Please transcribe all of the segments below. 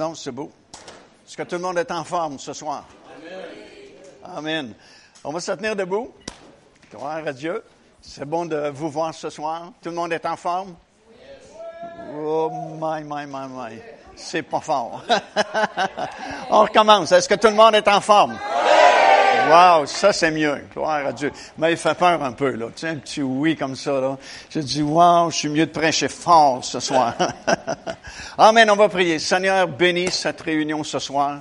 Non, c'est beau. Est-ce que tout le monde est en forme ce soir? Amen. On va se tenir debout. Gloire à Dieu. C'est bon de vous voir ce soir. Tout le monde est en forme? Oh, my, my, my, my. C'est pas fort. On recommence. Est-ce que tout le monde est en forme? Wow, ça c'est mieux. Gloire à Dieu. Mais il fait peur un peu, là. Tu sais, un petit oui comme ça, là. Je dis, wow, je suis mieux de prêcher fort ce soir. Amen, on va prier. Seigneur, bénis cette réunion ce soir.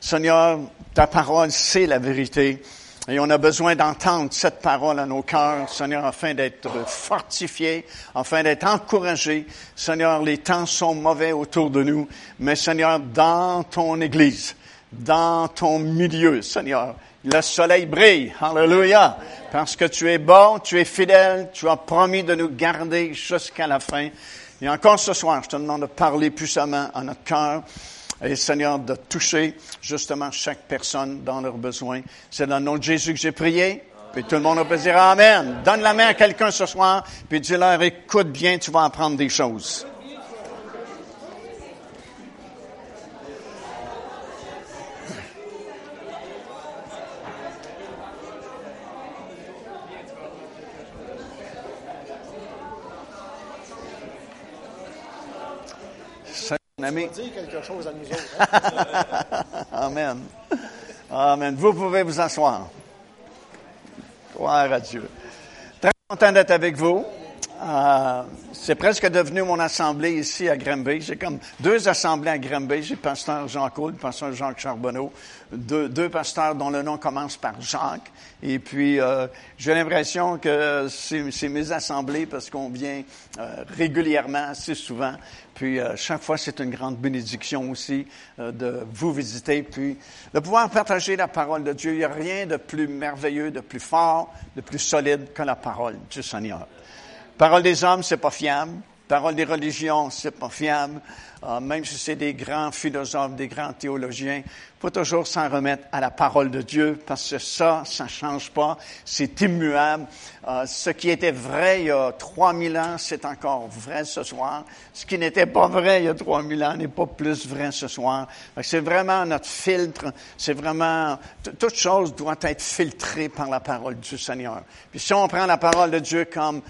Seigneur, ta parole, c'est la vérité. Et on a besoin d'entendre cette parole à nos cœurs, Seigneur, afin d'être fortifiés, afin d'être encouragés. Seigneur, les temps sont mauvais autour de nous, mais Seigneur, dans ton Église, dans ton milieu, Seigneur, le soleil brille. Alléluia. Parce que tu es bon, tu es fidèle, tu as promis de nous garder jusqu'à la fin. Et encore ce soir, je te demande de parler puissamment à notre cœur. Et Seigneur, de toucher justement chaque personne dans leurs besoins. C'est dans le nom de Jésus que j'ai prié. Puis tout le monde peut dire Amen. Donne la main à quelqu'un ce soir, puis dis-leur, écoute bien, tu vas apprendre des choses. Ami. dire quelque chose à nous autres. Hein? Amen. Amen. Vous pouvez vous asseoir. Gloire à Dieu. Très content d'être avec vous. Euh, c'est presque devenu mon assemblée ici à Granby. J'ai comme deux assemblées à Granby. J'ai pasteur Jean Coul, pasteur Jacques Charbonneau, deux, deux, pasteurs dont le nom commence par Jacques. Et puis, euh, j'ai l'impression que c'est mes assemblées parce qu'on vient euh, régulièrement, assez souvent. Puis euh, chaque fois, c'est une grande bénédiction aussi euh, de vous visiter, puis de pouvoir partager la parole de Dieu. Il n'y a rien de plus merveilleux, de plus fort, de plus solide que la parole du Seigneur. Parole des hommes, c'est pas fiable. Parole des religions, c'est pas fiable. Euh, même si c'est des grands philosophes, des grands théologiens, faut toujours s'en remettre à la parole de Dieu parce que ça, ça change pas. C'est immuable. Euh, ce qui était vrai il y a 3000 ans, c'est encore vrai ce soir. Ce qui n'était pas vrai il y a 3000 ans n'est pas plus vrai ce soir. C'est vraiment notre filtre. C'est vraiment, toute chose doit être filtrée par la parole du Seigneur. Puis si on prend la parole de Dieu comme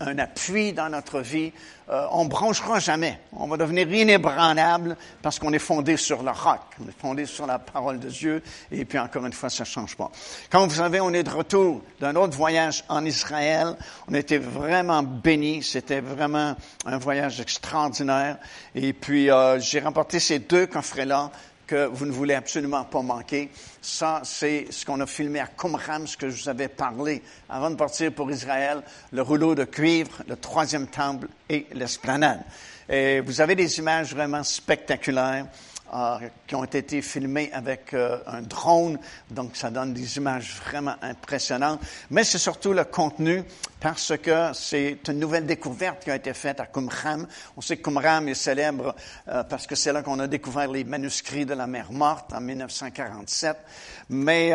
un appui dans notre vie, euh, on ne bronchera jamais. On va devenir inébranlable parce qu'on est fondé sur le roc. On est fondé sur la parole de Dieu. Et puis, encore une fois, ça ne change pas. Comme vous savez, on est de retour d'un autre voyage en Israël. On était vraiment bénis. C'était vraiment un voyage extraordinaire. Et puis, euh, j'ai remporté ces deux coffrets-là que vous ne voulez absolument pas manquer. Ça, c'est ce qu'on a filmé à Qumran, ce que je vous avais parlé avant de partir pour Israël, le rouleau de cuivre, le troisième temple et l'esplanade. Et vous avez des images vraiment spectaculaires. Euh, qui ont été filmées avec euh, un drone, donc ça donne des images vraiment impressionnantes. Mais c'est surtout le contenu, parce que c'est une nouvelle découverte qui a été faite à Qumran. On sait que Qumran est célèbre euh, parce que c'est là qu'on a découvert les manuscrits de la mer morte en 1947. Mais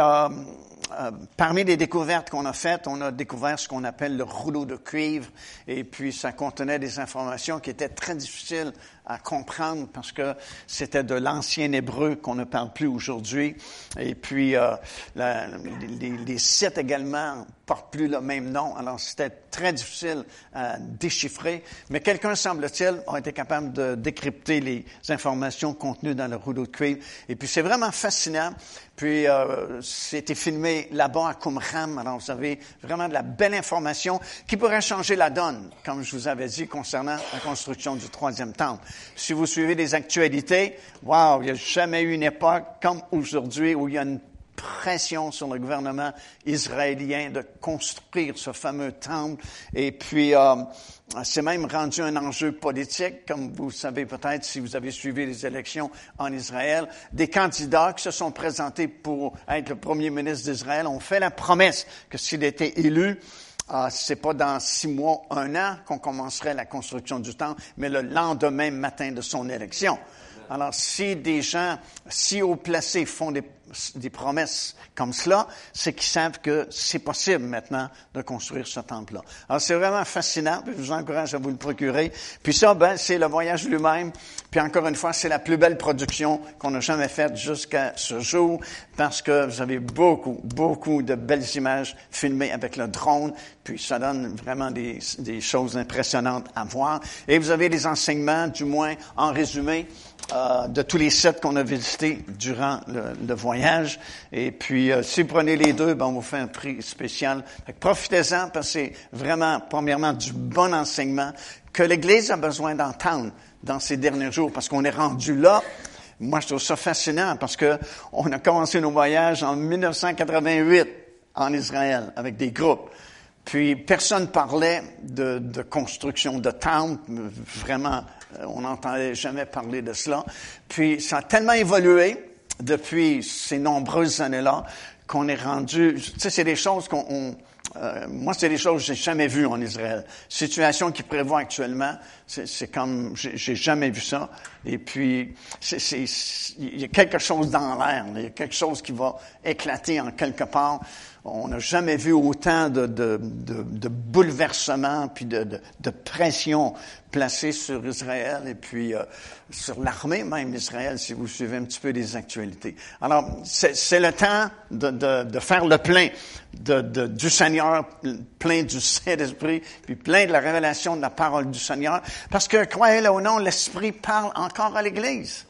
parmi les découvertes qu'on a faites, on a découvert ce qu'on appelle le rouleau de cuivre, et puis ça contenait des informations qui étaient très difficiles à comprendre parce que c'était de l'ancien hébreu qu'on ne parle plus aujourd'hui. Et puis, euh, les, les, sites également portent plus le même nom. Alors, c'était très difficile à déchiffrer. Mais quelqu'un, semble-t-il, a été capable de décrypter les informations contenues dans le rouleau de cuivre. Et puis, c'est vraiment fascinant. Puis, euh, c'était filmé là-bas à Qumran. Alors, vous avez vraiment de la belle information qui pourrait changer la donne, comme je vous avais dit, concernant la construction du troisième temple. Si vous suivez les actualités, wow, il n'y a jamais eu une époque comme aujourd'hui où il y a une pression sur le gouvernement israélien de construire ce fameux temple. Et puis, euh, c'est même rendu un enjeu politique, comme vous savez peut-être si vous avez suivi les élections en Israël. Des candidats qui se sont présentés pour être le premier ministre d'Israël ont fait la promesse que s'il était élu, ah, c'est pas dans six mois, un an qu'on commencerait la construction du temple, mais le lendemain matin de son élection. Alors, si des gens si haut placés font des des promesses comme cela, c'est qu'ils savent que c'est possible maintenant de construire ce temple-là. Alors c'est vraiment fascinant, puis je vous encourage à vous le procurer. Puis ça, ben, c'est le voyage lui-même. Puis encore une fois, c'est la plus belle production qu'on a jamais faite jusqu'à ce jour, parce que vous avez beaucoup, beaucoup de belles images filmées avec le drone, puis ça donne vraiment des, des choses impressionnantes à voir. Et vous avez des enseignements, du moins en résumé, euh, de tous les sites qu'on a visités durant le, voyage. Et puis, euh, si vous prenez les deux, ben, on vous fait un prix spécial. Profitez-en parce que c'est vraiment, premièrement, du bon enseignement que l'Église a besoin d'entendre dans ces derniers jours parce qu'on est rendu là. Moi, je trouve ça fascinant parce que on a commencé nos voyages en 1988 en Israël avec des groupes. Puis personne parlait de, de construction de temples, vraiment euh, on n'entendait jamais parler de cela. Puis ça a tellement évolué depuis ces nombreuses années-là qu'on est rendu. Tu sais, c'est des choses qu'on. Euh, moi, c'est des choses que j'ai jamais vues en Israël. Situation qui prévoit actuellement, c'est comme j'ai jamais vu ça. Et puis, il y a quelque chose dans l'air, il y a quelque chose qui va éclater en quelque part. On n'a jamais vu autant de, de, de, de bouleversements puis de, pression placée sur Israël et puis euh, sur l'armée même d'Israël, si vous suivez un petit peu les actualités. Alors, c'est le temps de, faire le plein du Seigneur, plein du Saint-Esprit, puis plein de la révélation de la parole du Seigneur, parce que, croyez-le ou non, l'Esprit parle encore à l'Église.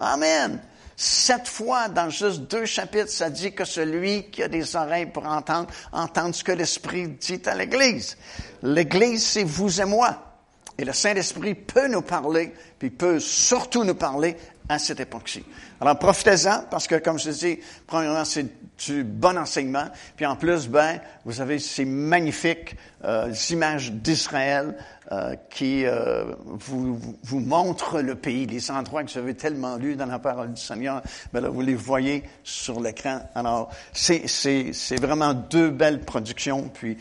Amen. Sept fois dans juste deux chapitres, ça dit que celui qui a des oreilles pour entendre, entendre ce que l'Esprit dit à l'Église. L'Église, c'est vous et moi. Et le Saint-Esprit peut nous parler, puis peut surtout nous parler à cette époque-ci. Alors profitez-en, parce que comme je dis, premièrement, c'est du bon enseignement, puis en plus, ben, vous avez ces magnifiques euh, images d'Israël euh, qui euh, vous, vous montrent le pays, les endroits que avez tellement lus dans la parole du Seigneur, ben là, vous les voyez sur l'écran. Alors, c'est, vraiment deux belles productions, puis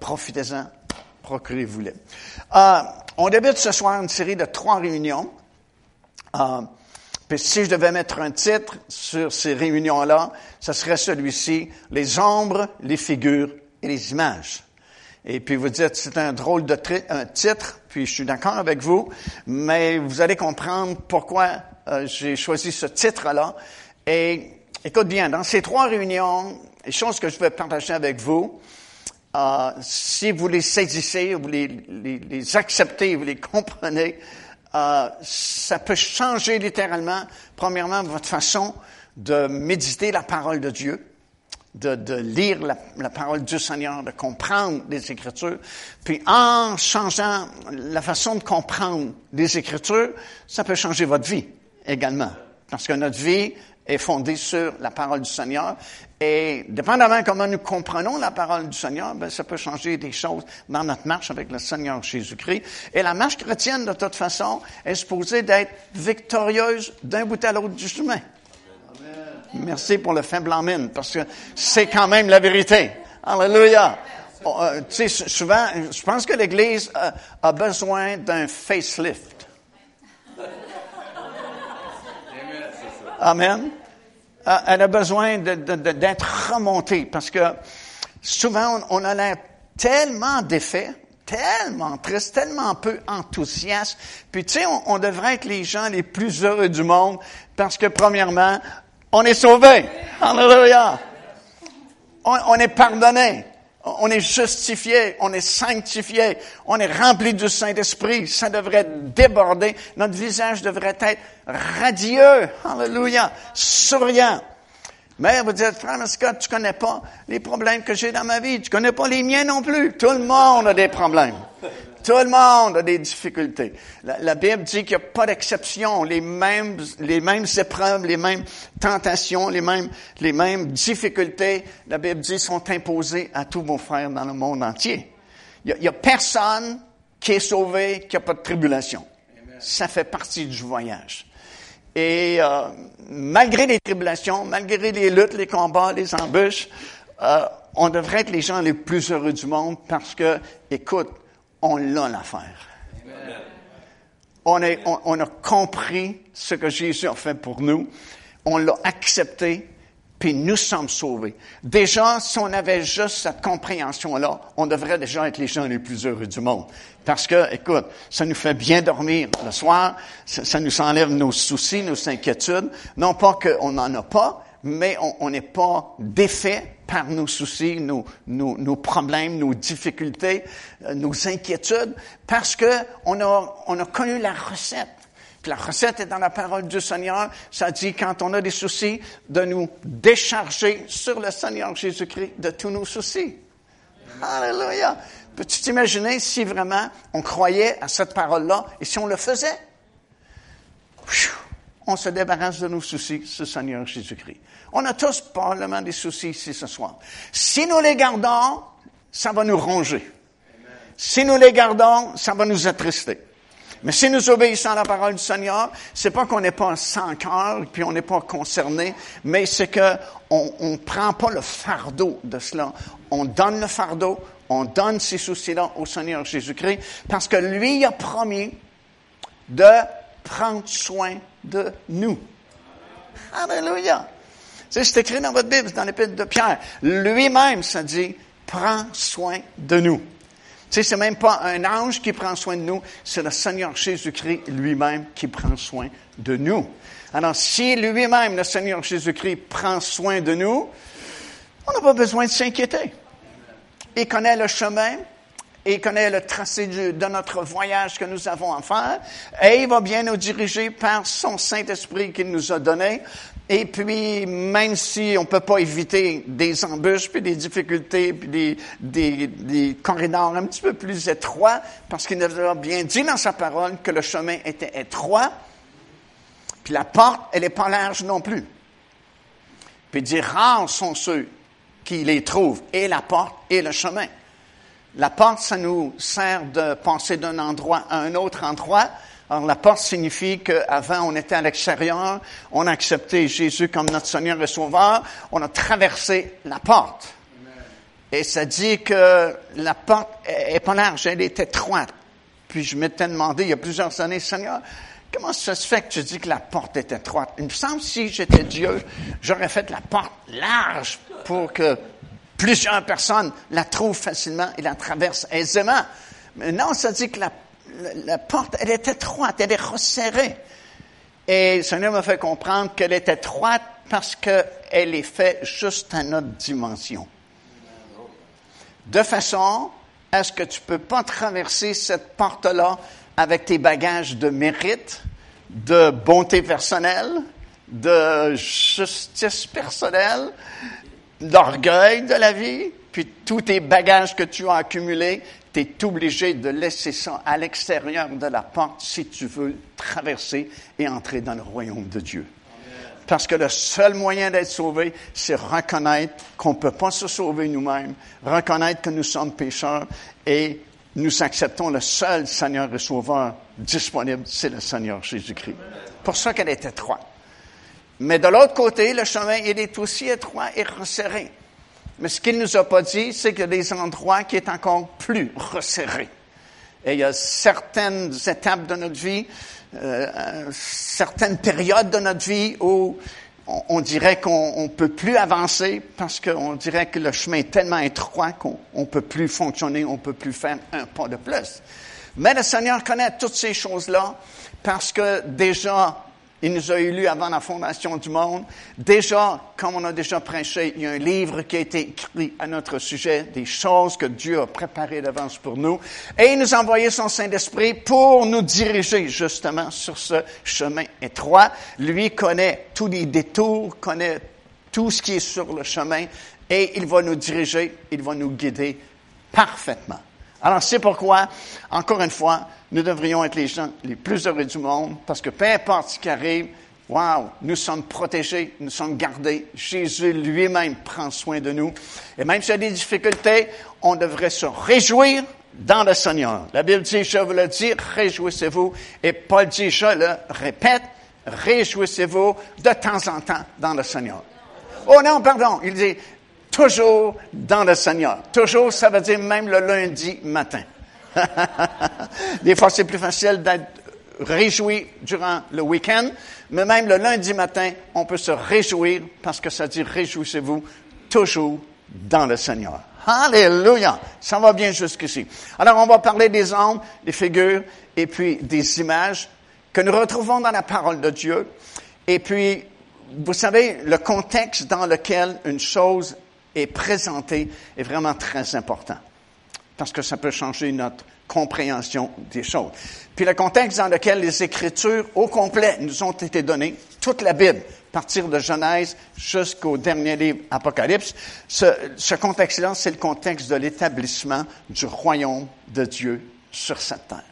profitez-en, procurez-vous-les. on débute ce soir une série de trois réunions. Puis si je devais mettre un titre sur ces réunions-là, ce serait celui-ci, les ombres, les figures et les images. Et puis vous dites, c'est un drôle de titre, puis je suis d'accord avec vous, mais vous allez comprendre pourquoi euh, j'ai choisi ce titre-là. Et écoute bien, dans ces trois réunions, les choses que je vais partager avec vous, euh, si vous les saisissez, vous les acceptez, vous les comprenez, euh, ça peut changer littéralement, premièrement, votre façon de méditer la parole de Dieu, de, lire la, parole du Seigneur, de comprendre les Écritures. Puis en changeant la façon de comprendre les Écritures, ça peut changer votre vie également. Parce que notre vie est fondée sur la parole du Seigneur. Et dépendamment comment nous comprenons la parole du Seigneur, ben, ça peut changer des choses dans notre marche avec le Seigneur Jésus-Christ. Et la marche chrétienne, de toute façon, est supposée d'être victorieuse d'un bout à l'autre du chemin. Merci pour le faible en parce que c'est quand même la vérité. Alléluia. Oh, euh, tu sais, souvent, je pense que l'Église a, a besoin d'un facelift. Amen. Euh, elle a besoin d'être remontée parce que souvent on, a l'air tellement défait, tellement triste, tellement peu enthousiaste. Puis tu sais, on, devrait être les gens les plus heureux du monde parce que premièrement, on est sauvé. Alléluia. On, est pardonné. On est justifié, on est sanctifié, on est rempli du Saint-Esprit. Ça devrait déborder. Notre visage devrait être radieux. Alléluia. Souriant. Mais vous dites, frère Scott, tu connais pas les problèmes que j'ai dans ma vie. Tu connais pas les miens non plus. Tout le monde a des problèmes. Tout le monde a des difficultés. La, Bible dit qu'il n'y a pas d'exception. Les mêmes, les mêmes épreuves, les mêmes tentations, les mêmes, les mêmes difficultés, la Bible dit, sont imposées à tous vos frères dans le monde entier. Il n'y a, personne qui est sauvé qui n'a pas de tribulation. Ça fait partie du voyage. Et euh, malgré les tribulations, malgré les luttes, les combats, les embûches, euh, on devrait être les gens les plus heureux du monde parce que, écoute, on l'a l'affaire. On, on, a compris ce que Jésus a fait pour nous. on l'a accepté, puis nous sommes sauvés. Déjà, si on avait juste cette compréhension-là, on devrait déjà être les gens les plus heureux du monde. Parce que, écoute, ça nous fait bien dormir le soir, ça, nous enlève nos soucis, nos inquiétudes. Non pas qu'on n'en a pas, mais on n'est pas défait par nos soucis, nos, nos, nos, problèmes, nos difficultés, euh, nos inquiétudes, parce que on a, on a connu la recette. Puis la recette est dans la parole du Seigneur. Ça dit, quand on a des soucis, de nous décharger sur le Seigneur Jésus-Christ de tous nos soucis. Alléluia. Peux-tu t'imaginer si vraiment on croyait à cette parole-là et si on le faisait? On se débarrasse de nos soucis, ce Seigneur Jésus-Christ. On a tous probablement des soucis ici ce soir. Si nous les gardons, ça va nous ronger. Si nous les gardons, ça va nous attrister. Mais si nous obéissons à la parole du Seigneur, c'est pas qu'on n'est pas sans cœur puis on n'est pas concerné, mais c'est que on, on prend pas le fardeau de cela. On donne le fardeau, on donne ces soucis-là au Seigneur Jésus-Christ parce que lui a promis de prendre soin de nous. Alléluia. C'est écrit dans votre Bible, dans l'épître de Pierre. Lui-même, ça dit, prend soin de nous. Tu sais, c'est même pas un ange qui prend soin de nous, c'est le Seigneur Jésus-Christ lui-même qui prend soin de nous. Alors, si lui-même, le Seigneur Jésus-Christ, prend soin de nous, on n'a pas besoin de s'inquiéter. Il connaît le chemin, il connaît le tracé de notre voyage que nous avons à faire, et il va bien nous diriger par son Saint-Esprit qu'il nous a donné. Et puis, même si on peut pas éviter des embûches, puis des difficultés, puis des, des, des corridors un petit peu plus étroits, parce qu'il nous a bien dit dans sa parole que le chemin était étroit, puis la porte, elle n'est pas large non plus. Puis il dit, rares sont ceux qui les trouvent, et la porte et le chemin. La porte, ça nous sert de passer d'un endroit à un autre endroit, alors, la porte signifie qu'avant, on était à l'extérieur, on a accepté Jésus comme notre Seigneur et Sauveur, on a traversé la porte. Et ça dit que la porte est pas large, elle est étroite. Puis je m'étais demandé il y a plusieurs années, Seigneur, comment ça se fait que tu dis que la porte est étroite? Il me semble si j'étais Dieu, j'aurais fait la porte large pour que plusieurs personnes la trouvent facilement et la traversent aisément. Mais non, ça dit que la porte, elle est étroite, elle est resserrée. Et le Seigneur m'a fait comprendre qu'elle est étroite parce qu'elle est faite juste à notre dimension. De façon à ce que tu ne peux pas traverser cette porte-là avec tes bagages de mérite, de bonté personnelle, de justice personnelle, d'orgueil de la vie, puis tous tes bagages que tu as accumulés, tu es obligé de laisser ça à l'extérieur de la porte si tu veux traverser et entrer dans le royaume de Dieu. Parce que le seul moyen d'être sauvé, c'est reconnaître qu'on ne peut pas se sauver nous-mêmes, reconnaître que nous sommes pécheurs et nous acceptons le seul Seigneur et Sauveur disponible, c'est le Seigneur Jésus-Christ. Pour ça qu'elle est étroite. Mais de l'autre côté, le chemin, il est aussi étroit et resserré. Mais ce qu'il nous a pas dit, c'est qu'il y a des endroits qui est encore plus resserrés. Et il y a certaines étapes de notre vie, euh, certaines périodes de notre vie où on, dirait qu'on ne peut plus avancer parce qu'on dirait que le chemin est tellement étroit qu'on ne peut plus fonctionner, on ne peut plus faire un pas de plus. Mais le Seigneur connaît toutes ces choses-là parce que déjà, il nous a élus avant la fondation du monde. Déjà, comme on a déjà prêché, il y a un livre qui a été écrit à notre sujet, des choses que Dieu a préparées d'avance pour nous. Et il nous a envoyé son Saint-Esprit pour nous diriger justement sur ce chemin étroit. Lui connaît tous les détours, connaît tout ce qui est sur le chemin et il va nous diriger, il va nous guider parfaitement. Alors c'est pourquoi, encore une fois, nous devrions être les gens les plus heureux du monde, parce que peu importe ce qui arrive, wow, nous sommes protégés, nous sommes gardés. Jésus lui-même prend soin de nous. Et même s'il y a des difficultés, on devrait se réjouir dans le Seigneur. La Bible dit, je vous le dis, réjouissez-vous. Et Paul dit, je le répète, réjouissez-vous de temps en temps dans le Seigneur. Oh non, pardon, il dit, toujours dans le Seigneur. Toujours, ça veut dire même le lundi matin. Des fois, c'est plus facile d'être réjouit durant le week-end, mais même le lundi matin, on peut se réjouir parce que ça dit réjouissez-vous toujours dans le Seigneur. Alléluia! Ça va bien jusqu'ici. Alors, on va parler des hommes, des figures et puis des images que nous retrouvons dans la parole de Dieu. Et puis, vous savez, le contexte dans lequel une chose est présentée est vraiment très important. Parce que ça peut changer notre compréhension des choses. Puis le contexte dans lequel les Écritures au complet nous ont été données, toute la Bible, partir de Genèse jusqu'au dernier livre Apocalypse, ce contexte-là, c'est le contexte de l'établissement du royaume de Dieu sur cette terre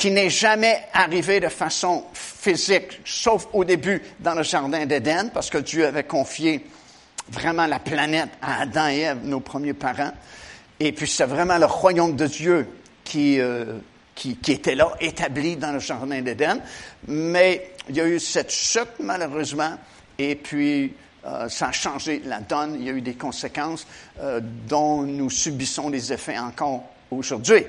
qui n'est jamais arrivé de façon physique, sauf au début dans le jardin d'Éden, parce que Dieu avait confié vraiment la planète à Adam et Ève, nos premiers parents. Et puis c'est vraiment le royaume de Dieu qui, euh, qui, qui, était là, établi dans le jardin d'Éden. Mais il y a eu cette chute, malheureusement, et puis euh, ça a changé la donne. Il y a eu des conséquences euh, dont nous subissons les effets encore aujourd'hui.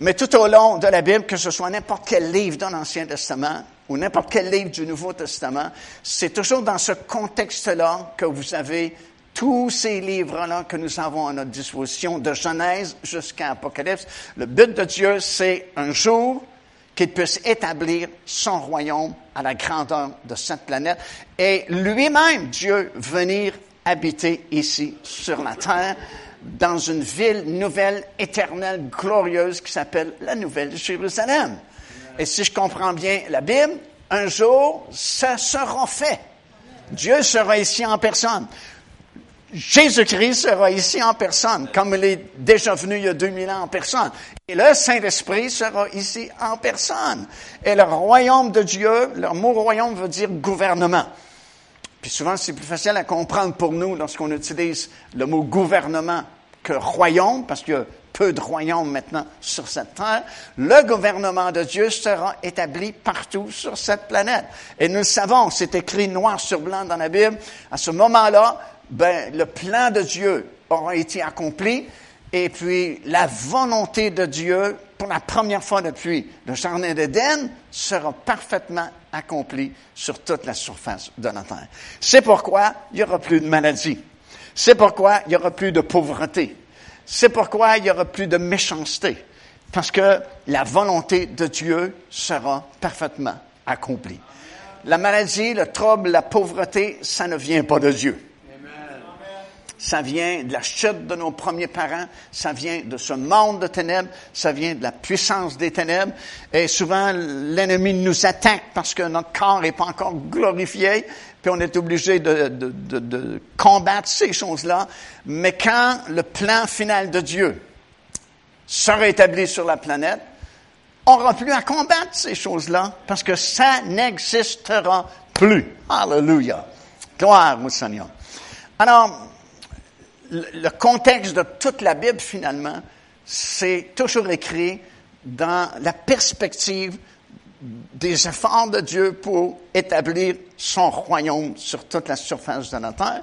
Mais tout au long de la Bible, que ce soit n'importe quel livre dans l'Ancien Testament ou n'importe quel livre du Nouveau Testament, c'est toujours dans ce contexte-là que vous avez tous ces livres-là que nous avons à notre disposition, de Genèse jusqu'à Apocalypse. Le but de Dieu, c'est un jour qu'il puisse établir son royaume à la grandeur de cette planète et lui-même, Dieu, venir habiter ici sur la terre dans une ville nouvelle, éternelle, glorieuse qui s'appelle la Nouvelle Jérusalem. Et si je comprends bien la Bible, un jour, ça sera fait. Dieu sera ici en personne. Jésus-Christ sera ici en personne, comme il est déjà venu il y a 2000 ans en personne. Et le Saint-Esprit sera ici en personne. Et le royaume de Dieu, le mot royaume veut dire gouvernement. Puis souvent, c'est plus facile à comprendre pour nous lorsqu'on utilise le mot gouvernement que royaume, parce qu'il y a peu de royaumes maintenant sur cette terre. Le gouvernement de Dieu sera établi partout sur cette planète. Et nous le savons, c'est écrit noir sur blanc dans la Bible. À ce moment-là, ben, le plan de Dieu aura été accompli et puis la volonté de Dieu, pour la première fois depuis le jardin d'Éden, sera parfaitement accomplie sur toute la surface de la terre. C'est pourquoi il n'y aura plus de maladies. C'est pourquoi il n'y aura plus de pauvreté. C'est pourquoi il n'y aura plus de méchanceté. Parce que la volonté de Dieu sera parfaitement accomplie. La maladie, le trouble, la pauvreté, ça ne vient pas de Dieu. Ça vient de la chute de nos premiers parents, ça vient de ce monde de ténèbres, ça vient de la puissance des ténèbres. Et souvent, l'ennemi nous attaque parce que notre corps n'est pas encore glorifié, puis on est obligé de, de, de, de combattre ces choses-là. Mais quand le plan final de Dieu sera établi sur la planète, on n'aura plus à combattre ces choses-là parce que ça n'existera plus. Alléluia. Gloire au Seigneur. Alors, le contexte de toute la Bible, finalement, c'est toujours écrit dans la perspective des efforts de Dieu pour établir son royaume sur toute la surface de la terre.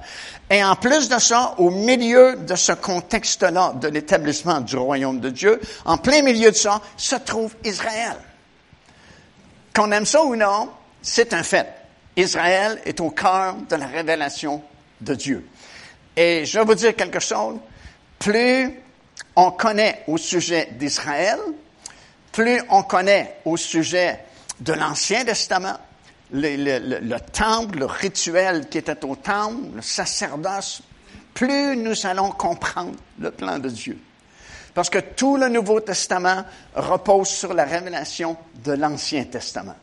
Et en plus de ça, au milieu de ce contexte-là de l'établissement du royaume de Dieu, en plein milieu de ça, se trouve Israël. Qu'on aime ça ou non, c'est un fait. Israël est au cœur de la révélation de Dieu. Et je vais vous dire quelque chose. Plus on connaît au sujet d'Israël, plus on connaît au sujet de l'Ancien Testament, le, le, le, temple, le rituel qui était au temple, le sacerdoce, plus nous allons comprendre le plan de Dieu. Parce que tout le Nouveau Testament repose sur la révélation de l'Ancien Testament.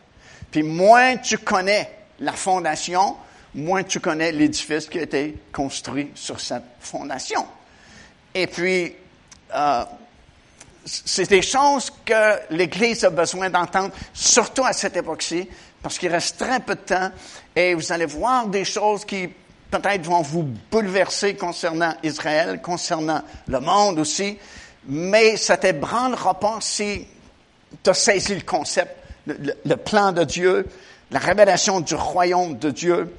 Puis moins tu connais la fondation, moins tu connais l'édifice qui a été construit sur cette fondation. Et puis, euh, c'est des choses que l'Église a besoin d'entendre, surtout à cette époque-ci, parce qu'il reste très peu de temps, et vous allez voir des choses qui peut-être vont vous bouleverser concernant Israël, concernant le monde aussi, mais ça t'ébranlera pas si tu as saisi le concept, le, le plan de Dieu, la révélation du royaume de Dieu,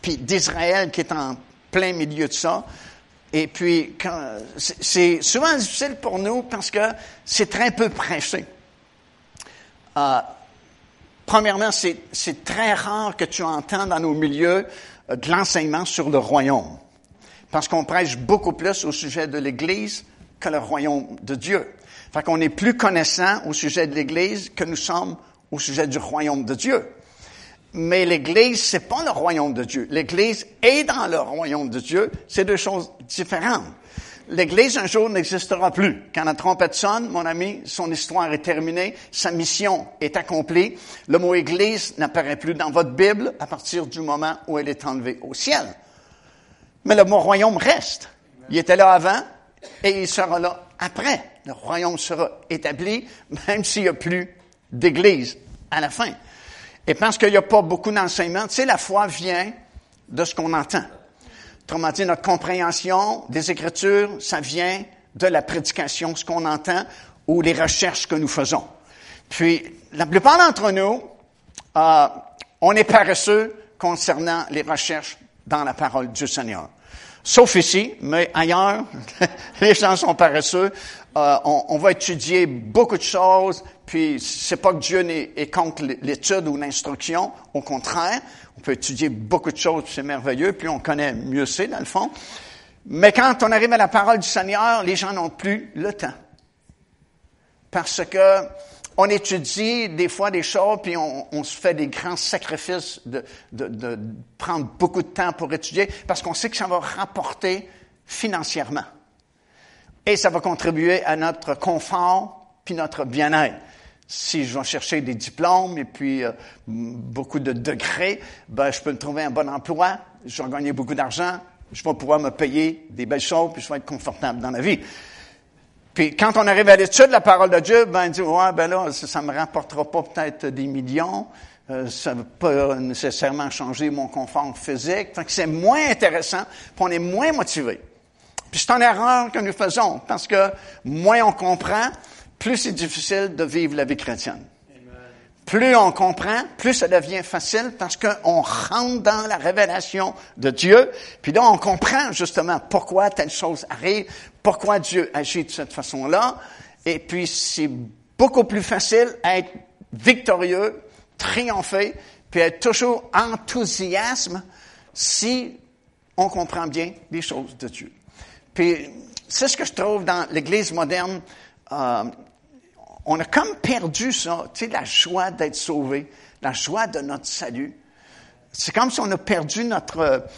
puis d'Israël qui est en plein milieu de ça. Et puis, c'est souvent difficile pour nous parce que c'est très peu prêché. Euh, premièrement, c'est très rare que tu entends dans nos milieux euh, de l'enseignement sur le royaume. Parce qu'on prêche beaucoup plus au sujet de l'Église que le royaume de Dieu. Fait qu'on est plus connaissant au sujet de l'Église que nous sommes au sujet du royaume de Dieu. Mais l'Église, c'est pas le royaume de Dieu. L'Église est dans le royaume de Dieu. C'est deux choses différentes. L'Église un jour n'existera plus. Quand la trompette sonne, mon ami, son histoire est terminée, sa mission est accomplie. Le mot Église n'apparaît plus dans votre Bible à partir du moment où elle est enlevée au ciel. Mais le mot royaume reste. Il était là avant et il sera là après. Le royaume sera établi, même s'il n'y a plus d'Église à la fin. Et parce qu'il n'y a pas beaucoup d'enseignements, tu sais, la foi vient de ce qu'on entend. Autrement dit, notre compréhension des Écritures, ça vient de la prédication, ce qu'on entend, ou les recherches que nous faisons. Puis, la plupart d'entre nous, euh, on est paresseux concernant les recherches dans la parole du Seigneur. Sauf ici, mais ailleurs, les gens sont paresseux. Euh, on, va étudier beaucoup de choses, puis c'est pas que Dieu est contre l'étude ou l'instruction, au contraire, on peut étudier beaucoup de choses, c'est merveilleux, puis on connaît mieux c'est, dans le fond. Mais quand on arrive à la parole du Seigneur, les gens n'ont plus le temps. Parce que on étudie des fois des choses, puis on, se fait des grands sacrifices de, prendre beaucoup de temps pour étudier, parce qu'on sait que ça va rapporter financièrement. Et ça va contribuer à notre confort, puis notre bien-être si je vais chercher des diplômes et puis euh, beaucoup de degrés, ben, je peux me trouver un bon emploi, je vais gagner beaucoup d'argent, je vais pouvoir me payer des belles choses, puis je vais être confortable dans la vie. Puis quand on arrive à l'étude de la parole de Dieu, ben, on dit, ouais, ben là, ça, ne me rapportera pas peut-être des millions, euh, ça ne va pas nécessairement changer mon confort physique. Fait que c'est moins intéressant, puis on est moins motivé. Puis c'est une erreur que nous faisons, parce que moins on comprend, plus c'est difficile de vivre la vie chrétienne. Plus on comprend, plus ça devient facile parce qu'on rentre dans la révélation de Dieu. Puis là, on comprend justement pourquoi telle chose arrive, pourquoi Dieu agit de cette façon-là. Et puis, c'est beaucoup plus facile à être victorieux, triompher, puis être toujours enthousiasme si on comprend bien les choses de Dieu. Puis, c'est ce que je trouve dans l'Église moderne. Euh, on a comme perdu ça, tu sais, la joie d'être sauvé, la joie de notre salut. C'est comme si on a perdu notre,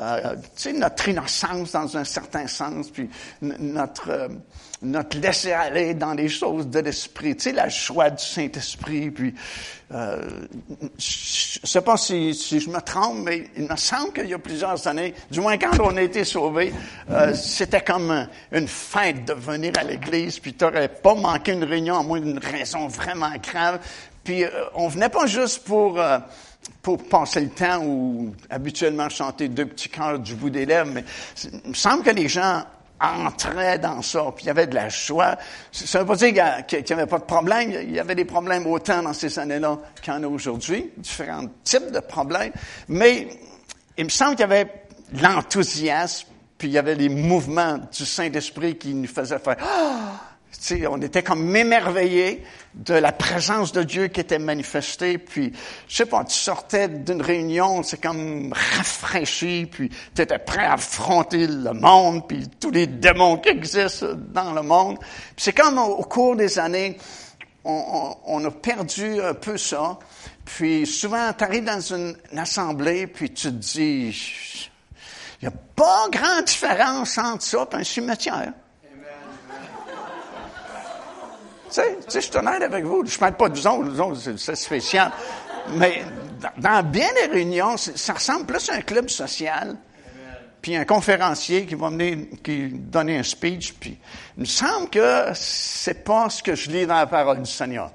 euh, tu sais, notre innocence dans un certain sens, puis notre, euh, notre laisser aller dans les choses de l'esprit, tu sais, la joie du Saint-Esprit, puis euh, je sais pas si, si, je me trompe, mais il me semble qu'il y a plusieurs années, du moins quand on a été sauvés, euh, c'était comme une fête de venir à l'église, puis tu n'aurais pas manqué une réunion à moins d'une raison vraiment grave, puis euh, on venait pas juste pour pour passer le temps ou habituellement chanter deux petits cœurs du bout des lèvres, mais il me semble que les gens entraient dans ça, puis il y avait de la joie. Ça ne veut pas dire qu'il n'y avait pas de problème. Il y avait des problèmes autant dans ces années-là qu'il y en a aujourd'hui, différents types de problèmes. Mais il me semble qu'il y avait l'enthousiasme, puis il y avait les mouvements du Saint-Esprit qui nous faisaient faire ah! On était comme émerveillés de la présence de Dieu qui était manifestée. Puis, je sais pas, tu sortais d'une réunion, c'est comme rafraîchi, puis tu étais prêt à affronter le monde, puis tous les démons qui existent dans le monde. Puis c'est comme au, cours des années, on, a perdu un peu ça. Puis souvent, tu arrives dans une, assemblée, puis tu te dis, il n'y a pas grande différence entre ça et un cimetière. Tu sais, je suis honnête avec vous. Je ne parle pas de vous autres, c'est spécial. Mais dans, bien des réunions, ça ressemble plus à un club social. Puis un conférencier qui va venir, donner un speech. Puis il me semble que c'est pas ce que je lis dans la parole du Seigneur.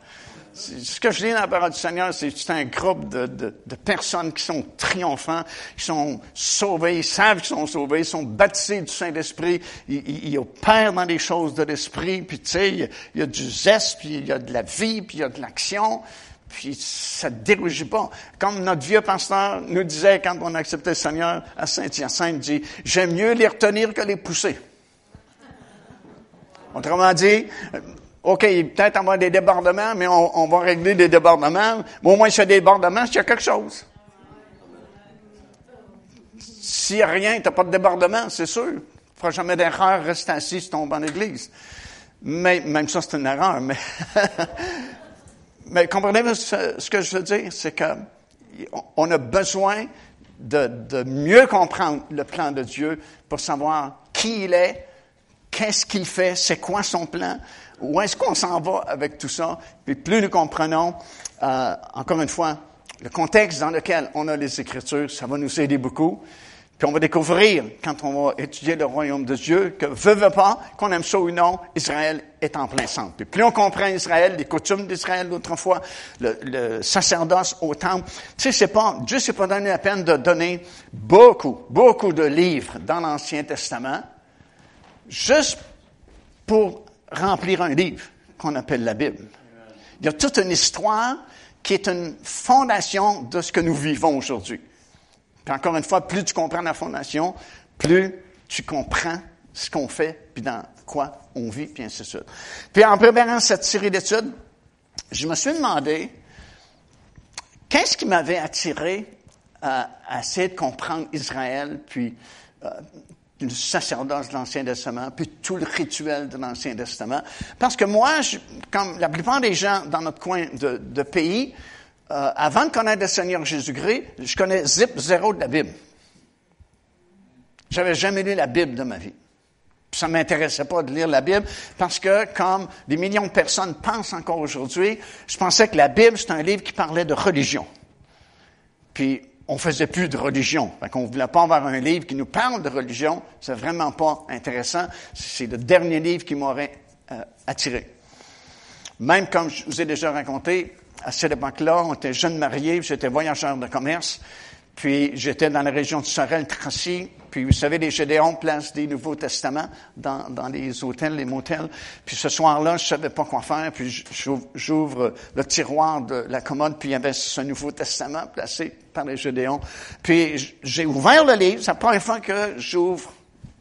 Ce que je lis dans la parole du Seigneur, c'est un groupe de, de, personnes qui sont triomphants, qui sont sauvés, ils savent qu'ils sont sauvés, ils sont baptisés du Saint-Esprit, ils, opèrent dans les choses de l'Esprit, puis tu sais, il, y a du zeste, puis il y a de la vie, puis il y a de l'action, puis ça ne dérougit pas. Comme notre vieux pasteur nous disait quand on acceptait le Seigneur à Saint-Hyacinthe, dit, j'aime mieux les retenir que les pousser. Autrement dit, OK, peut-être avoir des débordements, mais on, va régler des débordements. Mais au moins, s'il y a des débordements, y a quelque chose. S'il n'y a rien, tu n'as pas de débordement, c'est sûr. Ne feras jamais d'erreur, reste assis si tu tombes en église. Mais, même ça, c'est une erreur. Mais, comprenez-vous ce, que je veux dire? C'est que on a besoin de mieux comprendre le plan de Dieu pour savoir qui il est, qu'est-ce qu'il fait, c'est quoi son plan, où est-ce qu'on s'en va avec tout ça? Puis plus nous comprenons, euh, encore une fois, le contexte dans lequel on a les Écritures, ça va nous aider beaucoup. Puis on va découvrir, quand on va étudier le royaume de Dieu, que veut, veut pas, qu'on aime ça ou non, Israël est en plein centre. Puis plus on comprend Israël, les coutumes d'Israël d'autrefois, le, le, sacerdoce au temple, tu sais, c'est pas, Dieu s'est pas donné la peine de donner beaucoup, beaucoup de livres dans l'Ancien Testament, juste pour remplir un livre qu'on appelle la Bible. Il y a toute une histoire qui est une fondation de ce que nous vivons aujourd'hui. Puis encore une fois, plus tu comprends la fondation, plus tu comprends ce qu'on fait, puis dans quoi on vit, puis ainsi de suite. Puis en préparant cette série d'études, je me suis demandé, qu'est-ce qui m'avait attiré à, à, essayer de comprendre Israël, puis euh, le sacerdoce de l'Ancien Testament, puis tout le rituel de l'Ancien Testament. Parce que moi, je, comme la plupart des gens dans notre coin de, de pays, euh, avant de connaître le Seigneur Jésus-Christ, je connais zip zéro de la Bible. J'avais jamais lu la Bible de ma vie. Puis ça m'intéressait pas de lire la Bible parce que, comme des millions de personnes pensent encore aujourd'hui, je pensais que la Bible, c'est un livre qui parlait de religion. Puis, on faisait plus de religion. Fait qu'on voulait pas avoir un livre qui nous parle de religion. C'est vraiment pas intéressant. C'est le dernier livre qui m'aurait euh, attiré. Même comme je vous ai déjà raconté, à cette époque-là, on était jeunes mariés, j'étais voyageur de commerce, puis j'étais dans la région de Sorel-Tracy, puis vous savez, les Gédéons placent des Nouveaux Testaments dans, dans les hôtels, les motels. Puis ce soir-là, je savais pas quoi faire, puis j'ouvre le tiroir de la commode, puis il y avait ce Nouveau Testament placé par les Gédéons. Puis j'ai ouvert le livre, c'est la première fois que j'ouvre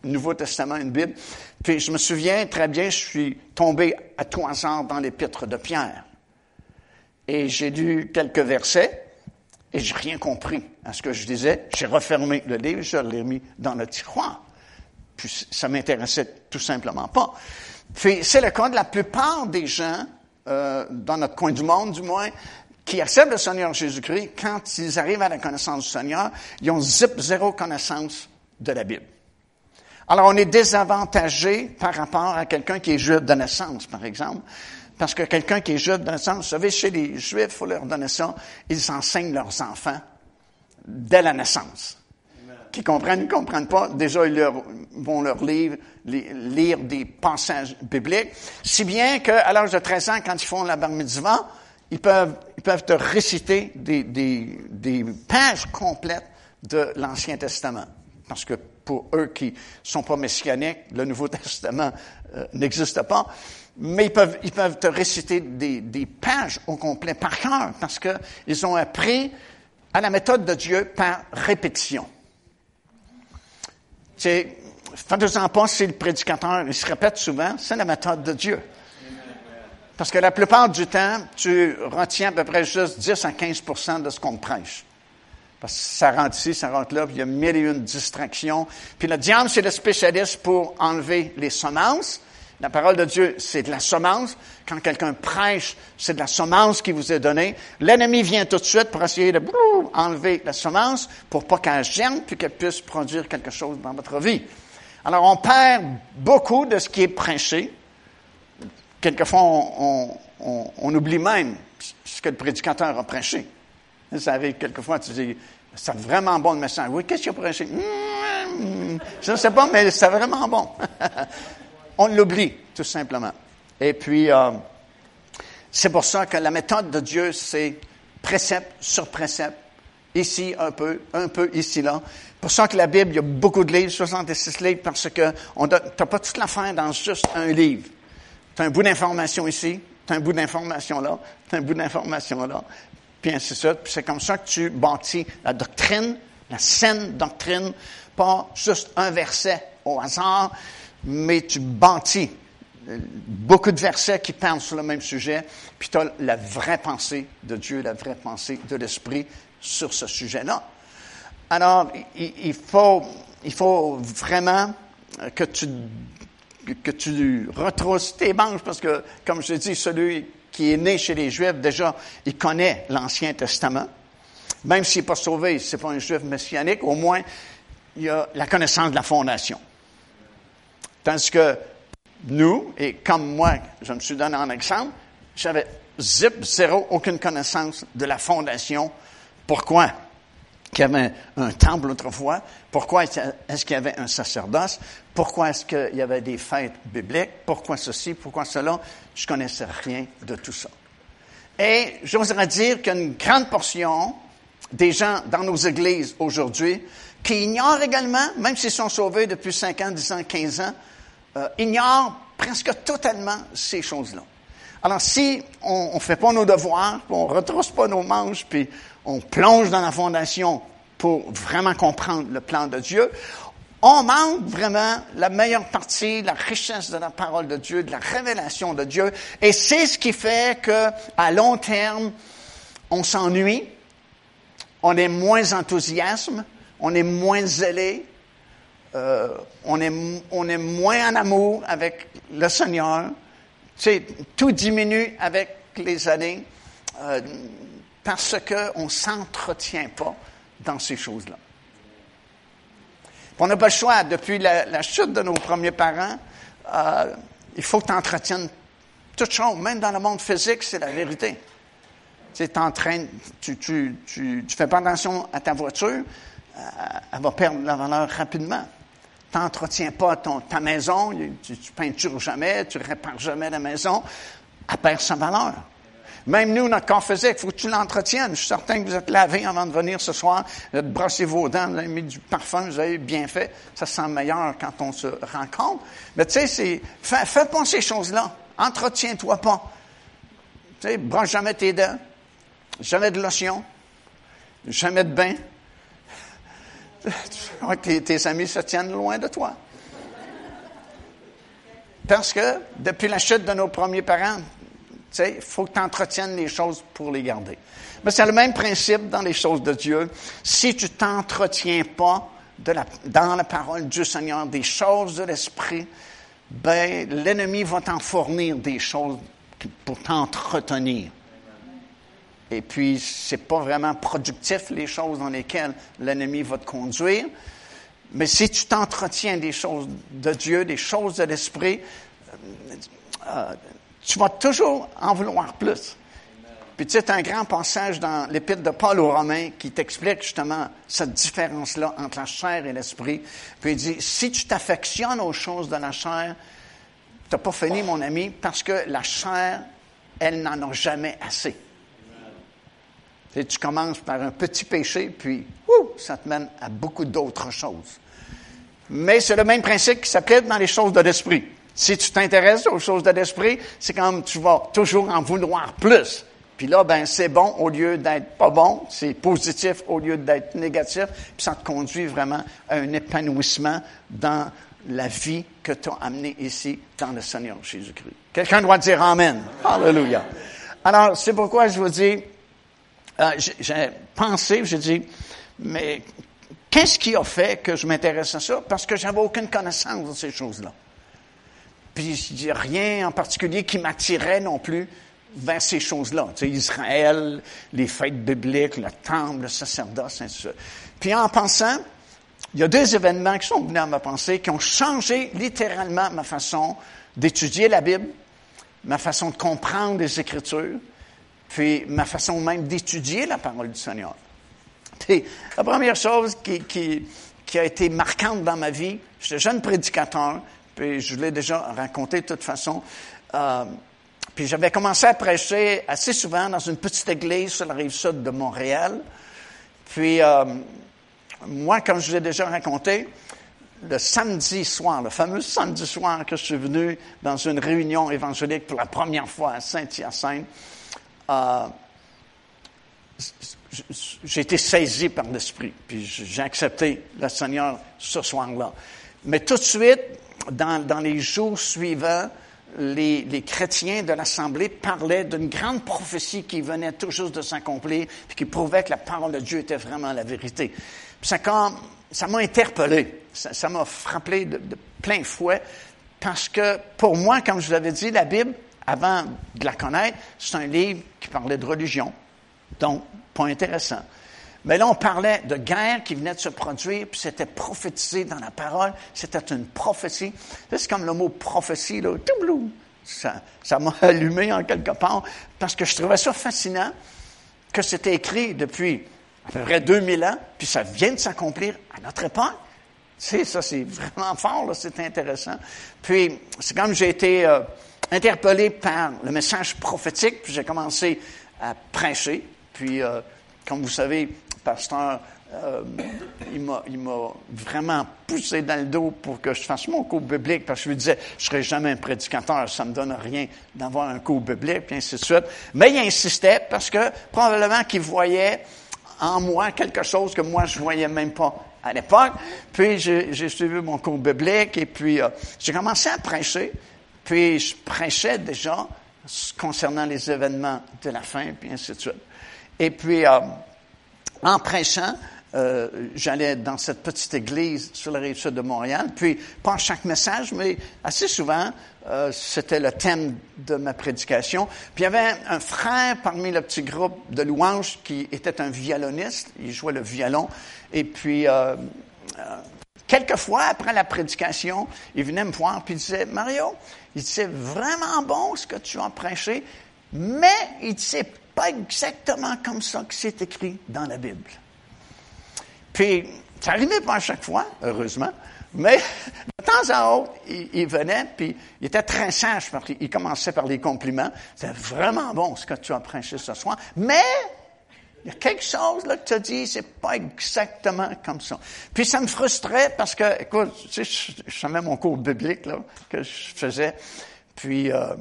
Nouveau Testament, une Bible. Puis je me souviens très bien, je suis tombé à trois ans dans l'épître de Pierre. Et j'ai lu quelques versets et j'ai rien compris à ce que je disais. J'ai refermé le livre, je l'ai mis dans le tiroir. Puis ça m'intéressait tout simplement pas. C'est le cas de la plupart des gens, euh, dans notre coin du monde du moins, qui acceptent le Seigneur Jésus-Christ, quand ils arrivent à la connaissance du Seigneur, ils ont zip zéro connaissance de la Bible. Alors on est désavantagé par rapport à quelqu'un qui est juif de naissance, par exemple, parce que quelqu'un qui est juif de naissance, vous savez, chez les juifs, il faut leur donner ça, ils enseignent leurs enfants dès la naissance. Qui comprennent, ne comprennent pas, déjà ils vont leur lire, lire des passages bibliques, si bien qu'à l'âge de 13 ans, quand ils font la bar mitzvah, ils peuvent, ils peuvent te réciter des, des, des pages complètes de l'Ancien Testament. Parce que pour eux qui sont pas messianiques, le Nouveau Testament euh, n'existe pas mais ils peuvent, ils peuvent te réciter des, des pages au complet par cœur parce qu'ils ont appris à la méthode de Dieu par répétition. C'est, faites-en pas si le prédicateur, il se répète souvent, c'est la méthode de Dieu. Parce que la plupart du temps, tu retiens à peu près juste 10 à 15% de ce qu'on prêche. Parce que ça rentre ici, ça rentre là, puis il y a mille et une distractions. Puis le diable, c'est le spécialiste pour enlever les semences, la parole de Dieu, c'est de la semence. Quand quelqu'un prêche, c'est de la semence qui vous est donnée. L'ennemi vient tout de suite pour essayer de enlever la semence pour pas qu'elle germe puis qu'elle puisse produire quelque chose dans votre vie. Alors, on perd beaucoup de ce qui est prêché. Quelquefois, on, oublie même ce que le prédicateur a prêché. Vous savez, quelquefois, tu dis, c'est vraiment bon le message. Oui, qu'est-ce qu'il a prêché? Je ne sais pas, mais c'est vraiment bon. on l'oublie, tout simplement. Et puis, euh, c'est pour ça que la méthode de Dieu, c'est précepte sur précepte, ici un peu, un peu ici là. Pour ça que la Bible, il y a beaucoup de livres, 66 livres, parce que tu n'as pas toute l'affaire dans juste un livre. Tu as un bout d'information ici, tu as un bout d'information là, tu as un bout d'information là, puis ainsi de suite. Puis c'est comme ça que tu bâtis la doctrine, la saine doctrine, pas juste un verset au hasard, mais tu bâtis beaucoup de versets qui parlent sur le même sujet, puis tu as la vraie pensée de Dieu, la vraie pensée de l'Esprit sur ce sujet-là. Alors, il, faut, il faut vraiment que tu, que tu retrousses tes manches, parce que, comme je dis, celui qui est né chez les Juifs, déjà, il connaît l'Ancien Testament. Même s'il n'est pas sauvé, ce n'est pas un Juif messianique, au moins, il a la connaissance de la fondation. Tandis que nous, et comme moi, je me suis donné un exemple, j'avais zip, zéro, aucune connaissance de la fondation. Pourquoi? Qu'il y avait un, temple autrefois. Pourquoi est-ce qu'il y avait un sacerdoce? Pourquoi est-ce qu'il y avait des fêtes bibliques? Pourquoi ceci? Pourquoi cela? Je connaissais rien de tout ça. Et j'oserais dire qu'une grande portion des gens dans nos églises aujourd'hui qui ignorent également, même s'ils sont sauvés depuis 5 ans, 10 ans, 15 ans, euh, ignorent presque totalement ces choses-là. Alors, si on ne fait pas nos devoirs, on ne retrousse pas nos manches, puis on plonge dans la fondation pour vraiment comprendre le plan de Dieu, on manque vraiment la meilleure partie, la richesse de la parole de Dieu, de la révélation de Dieu. Et c'est ce qui fait que, à long terme, on s'ennuie, on est moins enthousiaste, on est moins zélé, euh, on, est, on est moins en amour avec le Seigneur. Tu sais, tout diminue avec les années euh, parce qu'on ne s'entretient pas dans ces choses-là. On n'a pas le choix. Depuis la, chute de nos premiers parents, euh, il faut que tu entretiennes toute chose, même dans le monde physique, c'est la vérité. Tu tu, tu, tu, tu fais pas attention à ta voiture, elle va perdre la valeur rapidement n'entretiens pas ton, ta maison, tu, ne peintures jamais, tu répares jamais la maison, elle perd sa valeur. Même nous, notre corps physique, il faut que tu l'entretiennes. Je suis certain que vous êtes lavé avant de venir ce soir, vous avez brossé vos dents, vous avez mis du parfum, vous avez bien fait. Ça sent meilleur quand on se rencontre. Mais tu sais, fais, fais pas ces choses-là. Entretiens-toi pas. Tu sais, brosse jamais tes dents. Jamais de lotion. Jamais de bain. tes, tes amis se tiennent loin de toi. Parce que depuis la chute de nos premiers parents, il faut que tu entretiennes les choses pour les garder. Mais c'est le même principe dans les choses de Dieu. Si tu t'entretiens pas dans la parole du Seigneur des choses de l'esprit, ben, l'ennemi va t'en fournir des choses pour t'entretenir. Et puis, c'est pas vraiment productif les choses dans lesquelles l'ennemi va te conduire. Mais si tu t'entretiens des choses de Dieu, des choses de l'esprit, euh, tu vas toujours en vouloir plus. Puis tu sais, un grand passage dans l'épître de Paul aux Romains qui t'explique justement cette différence-là entre la chair et l'esprit. Puis il dit, si tu t'affectionnes aux choses de la chair, tu n'as pas fini, mon ami, parce que la chair, elle n'en a jamais assez. Et tu commences par un petit péché, puis ça te mène à beaucoup d'autres choses. Mais c'est le même principe qui s'applique dans les choses de l'esprit. Si tu t'intéresses aux choses de l'esprit, c'est comme tu vas toujours en vouloir plus. Puis là, ben c'est bon au lieu d'être pas bon, c'est positif au lieu d'être négatif, puis ça te conduit vraiment à un épanouissement dans la vie que tu as amenée ici dans le Seigneur Jésus-Christ. Quelqu'un doit dire Amen. Alléluia. Alors, c'est pourquoi je vous dis, euh, j'ai pensé, j'ai dit, mais qu'est-ce qui a fait que je m'intéresse à ça? Parce que j'avais aucune connaissance de ces choses-là. Puis il n'y a rien en particulier qui m'attirait non plus vers ces choses-là. Tu sais, Israël, les fêtes bibliques, le temple, le sacerdoce, ainsi de. Puis en pensant, il y a deux événements qui sont venus à ma pensée, qui ont changé littéralement ma façon d'étudier la Bible, ma façon de comprendre les Écritures, puis ma façon même d'étudier la parole du Seigneur. la première chose qui, a été marquante dans ma vie, j'étais jeune prédicateur, puis je l'ai déjà raconté de toute façon. Euh, puis j'avais commencé à prêcher assez souvent dans une petite église sur la rive sud de Montréal. Puis euh, moi, comme je l'ai déjà raconté, le samedi soir, le fameux samedi soir que je suis venu dans une réunion évangélique pour la première fois à Saint-Hyacinthe, euh, j'ai été saisi par l'Esprit, puis j'ai accepté le Seigneur ce soir-là. Mais tout de suite, dans, les jours suivants, les, chrétiens de l'Assemblée parlaient d'une grande prophétie qui venait tout juste de s'accomplir, puis qui prouvait que la parole de Dieu était vraiment la vérité. Ça m'a interpellé, ça m'a frappé de, de, plein fouet, parce que pour moi, comme je vous l'avais dit, la Bible, avant de la connaître, c'est un livre qui parlait de religion, donc pas intéressant. Mais là, on parlait de guerre qui venait de se produire, puis c'était prophétisé dans la parole. C'était une prophétie. C'est comme le mot prophétie, là. Ça, ça m'a allumé en quelque part, parce que je trouvais ça fascinant que c'était écrit depuis à peu près 2000 ans, puis ça vient de s'accomplir à notre époque. Tu sais, ça, c'est vraiment fort, c'est intéressant. Puis, c'est comme j'ai été euh, interpellé par le message prophétique, puis j'ai commencé à prêcher. Puis, euh, comme vous savez, pasteur, euh, il m'a vraiment poussé dans le dos pour que je fasse mon cours biblique, parce que je lui disais, je serai jamais un prédicateur, ça me donne rien d'avoir un cours biblique, puis ainsi de suite. Mais il insistait parce que probablement qu'il voyait en moi quelque chose que moi je voyais même pas à l'époque. Puis j'ai suivi mon cours biblique et puis euh, j'ai commencé à prêcher. Puis je prêchais déjà concernant les événements de la fin, puis ainsi de suite. Et puis, euh, en prêchant, euh, j'allais dans cette petite église sur la rive sud de Montréal. Puis, pas chaque message, mais assez souvent, euh, c'était le thème de ma prédication. Puis, il y avait un frère parmi le petit groupe de louanges qui était un violoniste. Il jouait le violon. Et puis, euh, euh quelquefois, après la prédication, il venait me voir puis il disait, Mario, il dit, c'est vraiment bon ce que tu as prêché, mais il dit, c'est pas exactement comme ça que c'est écrit dans la Bible. Puis, ça n'arrivait pas à chaque fois, heureusement, mais de temps en autre, il, venait, puis il était très sage, parce qu'il commençait par les compliments. C'est vraiment bon ce que tu as prêché ce soir, mais il y a quelque chose là que tu as dit, c'est pas exactement comme ça. Puis ça me frustrait parce que, écoute, tu sais, je, je mon cours biblique là, que je faisais, puis euh,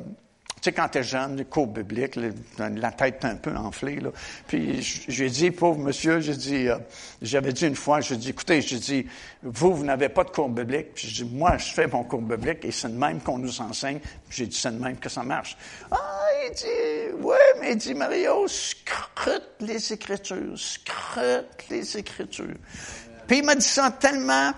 sais, quand tu es jeune, les cours bibliques, la tête un peu enflée. Là. Puis j'ai dit, pauvre monsieur, j'ai dit, euh, j'avais dit une fois, j'ai dit, écoutez, j'ai dit, vous, vous n'avez pas de cours biblique. Puis j'ai dit, moi, je fais mon cours biblique et c'est de même qu'on nous enseigne. Puis j'ai dit, c'est de même que ça marche. Ah, il dit, ouais, mais il dit, Mario, scrute les Écritures, scrute les Écritures. Puis il m'a dit ça tellement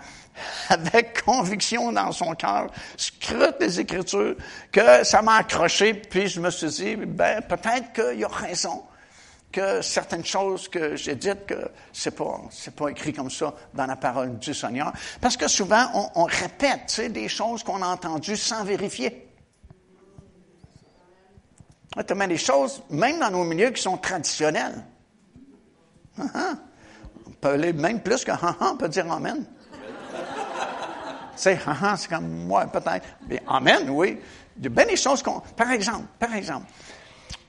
avec conviction dans son cœur, scrute les Écritures, que ça m'a accroché, puis je me suis dit, ben, peut-être qu'il y a raison, que certaines choses que j'ai dites, que c'est pas, c'est pas écrit comme ça dans la parole du Seigneur. Parce que souvent, on, répète, tu des choses qu'on a entendues sans vérifier. Tu mets des choses, même dans nos milieux, qui sont traditionnelles. Uh On peut aller même plus que on peut dire Amen sais, ah, c'est comme moi, peut-être. Mais Amen, oui. Il y a bien des choses qu'on. Par exemple, par exemple,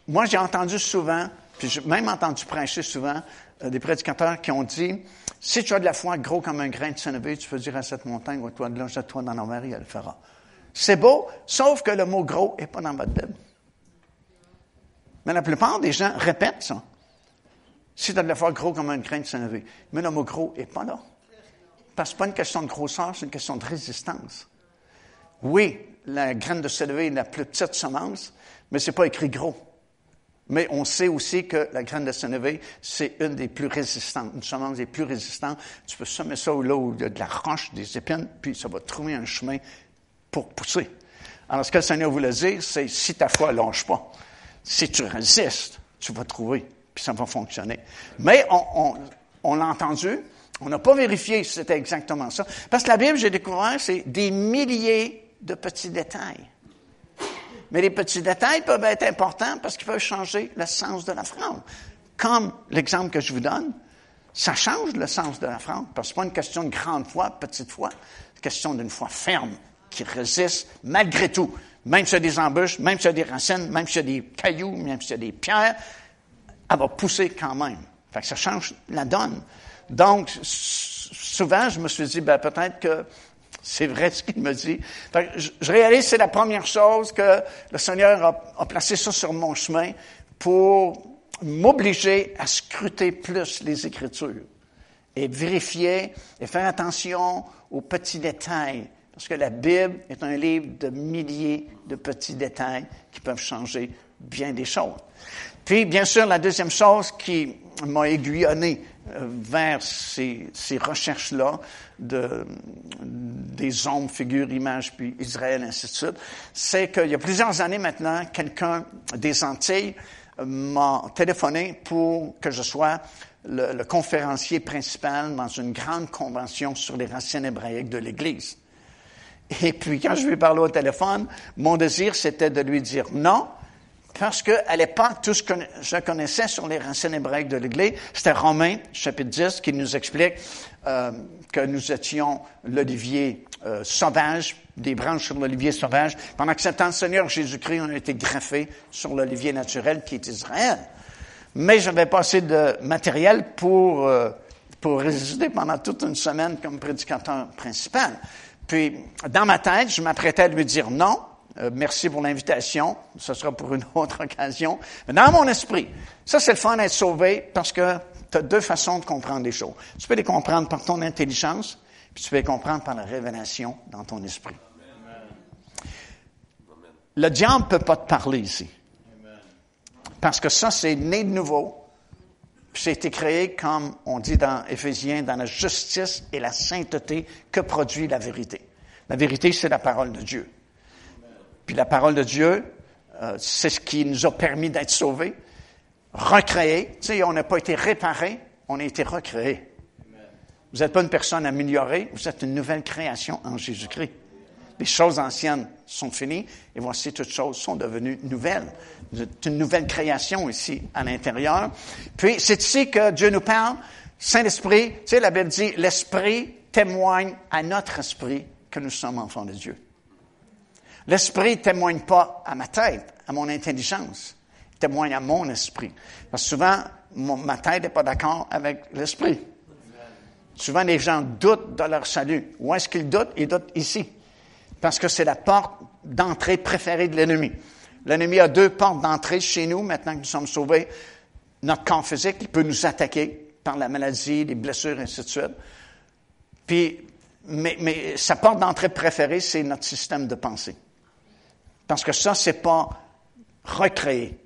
moi, j'ai entendu souvent, puis j'ai même entendu prêcher souvent, euh, des prédicateurs qui ont dit si tu as de la foi gros comme un grain de sénévé, tu peux dire à cette montagne, ou toi de là, jette-toi dans mer et elle le fera. C'est beau, sauf que le mot gros n'est pas dans votre Bible. Mais la plupart des gens répètent ça. Si tu as de la foi gros comme un grain de sénévé. Mais le mot gros n'est pas là. Parce que pas une question de grosseur, c'est une question de résistance. Oui, la graine de sénévé est la plus petite semence, mais ce n'est pas écrit gros. Mais on sait aussi que la graine de sénévé, c'est une des plus résistantes, une semence des plus résistantes. Tu peux semer ça là où il y a de la roche, des épines, puis ça va trouver un chemin pour pousser. Alors, ce que le Seigneur voulait dire, c'est si ta foi ne lâche pas, si tu résistes, tu vas trouver, puis ça va fonctionner. Mais on, on l'a entendu, on n'a pas vérifié si c'était exactement ça. Parce que la Bible, j'ai découvert, c'est des milliers de petits détails. Mais les petits détails peuvent être importants parce qu'ils peuvent changer le sens de la phrase. Comme l'exemple que je vous donne, ça change le sens de la phrase. Parce que ce n'est pas une question de grande foi, petite foi. C'est une question d'une foi ferme qui résiste malgré tout. Même s'il y a des embûches, même s'il y a des racines, même s'il y a des cailloux, même s'il y a des pierres, elle va pousser quand même. Fait que ça change la donne. Donc, souvent, je me suis dit, ben, peut-être que c'est vrai ce qu'il me dit. je, réalise que c'est la première chose que le Seigneur a, placé ça sur mon chemin pour m'obliger à scruter plus les Écritures et vérifier et faire attention aux petits détails Parce que la Bible est un livre de milliers de petits détails qui peuvent changer bien des choses. Puis, bien sûr, la deuxième chose qui m'a aiguillonné vers ces, ces recherches-là de, des hommes, figures, images, puis Israël, ainsi de suite, c'est qu'il y a plusieurs années maintenant, quelqu'un des Antilles euh, m'a téléphoné pour que je sois le, le, conférencier principal dans une grande convention sur les racines hébraïques de l'Église. Et puis, quand je lui ai parlé au téléphone, mon désir, c'était de lui dire non, parce qu'à l'époque, tout ce que je connaissais sur les racines hébraïques de l'Église, c'était Romains, chapitre 10, qui nous explique euh, que nous étions l'olivier euh, sauvage, des branches sur l'olivier sauvage, pendant que cet Seigneur Jésus-Christ, on a été greffé sur l'olivier naturel qui est Israël. Mais j'avais pas assez de matériel pour, euh, pour résister pendant toute une semaine comme prédicateur principal. Puis, dans ma tête, je m'apprêtais à lui dire non, euh, merci pour l'invitation. Ce sera pour une autre occasion. Mais dans mon esprit, ça, c'est le fun d'être sauvé parce que tu as deux façons de comprendre les choses. Tu peux les comprendre par ton intelligence, puis tu peux les comprendre par la révélation dans ton esprit. Le diable ne peut pas te parler ici. Parce que ça, c'est né de nouveau. C'est été créé, comme on dit dans Éphésiens, dans la justice et la sainteté que produit la vérité. La vérité, c'est la parole de Dieu. Puis la parole de Dieu, euh, c'est ce qui nous a permis d'être sauvés, recréés. Tu sais, on n'a pas été réparés, on a été recréés. Vous n'êtes pas une personne améliorée, vous êtes une nouvelle création en Jésus-Christ. Les choses anciennes sont finies et voici toutes choses sont devenues nouvelles. C'est une nouvelle création ici à l'intérieur. Puis c'est ici que Dieu nous parle. Saint-Esprit, tu sais, la Bible dit, l'Esprit témoigne à notre esprit que nous sommes enfants de Dieu. L'esprit ne témoigne pas à ma tête, à mon intelligence. Il témoigne à mon esprit. Parce que souvent, ma tête n'est pas d'accord avec l'esprit. Souvent, les gens doutent de leur salut. Où est-ce qu'ils doutent? Ils doutent ici. Parce que c'est la porte d'entrée préférée de l'ennemi. L'ennemi a deux portes d'entrée chez nous, maintenant que nous sommes sauvés. Notre corps physique, il peut nous attaquer par la maladie, les blessures, ainsi de suite. Puis, mais sa porte d'entrée préférée, c'est notre système de pensée. Parce que ça, c'est pas recréé.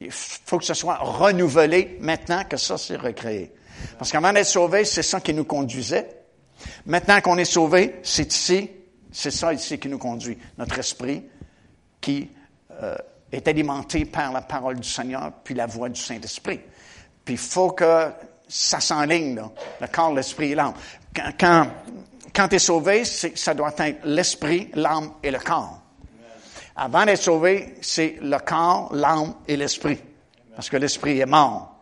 Il faut que ce soit renouvelé maintenant que ça, c'est recréé. Parce qu'avant d'être sauvé, c'est ça qui nous conduisait. Maintenant qu'on est sauvé, c'est ici, c'est ça ici qui nous conduit. Notre esprit qui euh, est alimenté par la parole du Seigneur, puis la voix du Saint-Esprit. Puis il faut que ça s'enligne, là, le corps, l'esprit et l'âme. Quand, quand, quand tu es sauvé, ça doit être l'esprit, l'âme et le corps. Avant d'être sauvé, c'est le corps, l'âme et l'esprit. Parce que l'esprit est mort.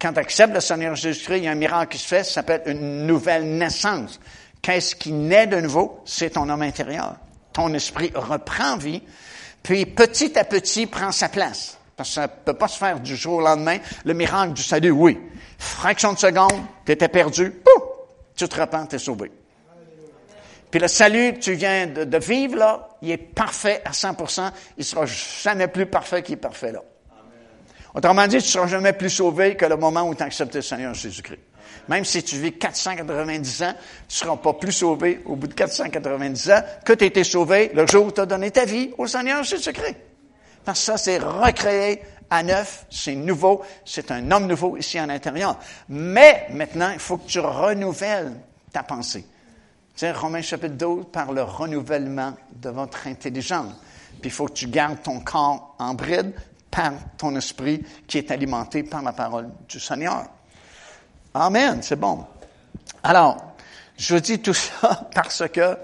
Quand tu acceptes le Seigneur Jésus-Christ, il y a un miracle qui se fait, ça s'appelle une nouvelle naissance. Qu'est-ce qui naît de nouveau? C'est ton homme intérieur. Ton esprit reprend vie, puis petit à petit prend sa place. Parce que ça ne peut pas se faire du jour au lendemain. Le miracle du salut, oui. Fraction de seconde, tu étais perdu, pouf, tu te repens, tu es sauvé. Puis le salut que tu viens de, vivre, là, il est parfait à 100% Il sera jamais plus parfait qu'il est parfait là. Autrement dit, tu ne seras jamais plus sauvé que le moment où tu as accepté le Seigneur Jésus-Christ. Même si tu vis 490 ans, tu ne seras pas plus sauvé au bout de 490 ans que tu as été sauvé le jour où tu as donné ta vie au Seigneur Jésus-Christ. Parce ça, c'est recréé à neuf, c'est nouveau, c'est un homme nouveau ici à l'intérieur. Mais maintenant, il faut que tu renouvelles ta pensée. C'est Romains chapitre 12 par le renouvellement de votre intelligence. Puis il faut que tu gardes ton corps en bride par ton esprit qui est alimenté par la parole du Seigneur. Amen, c'est bon. Alors, je dis tout ça parce que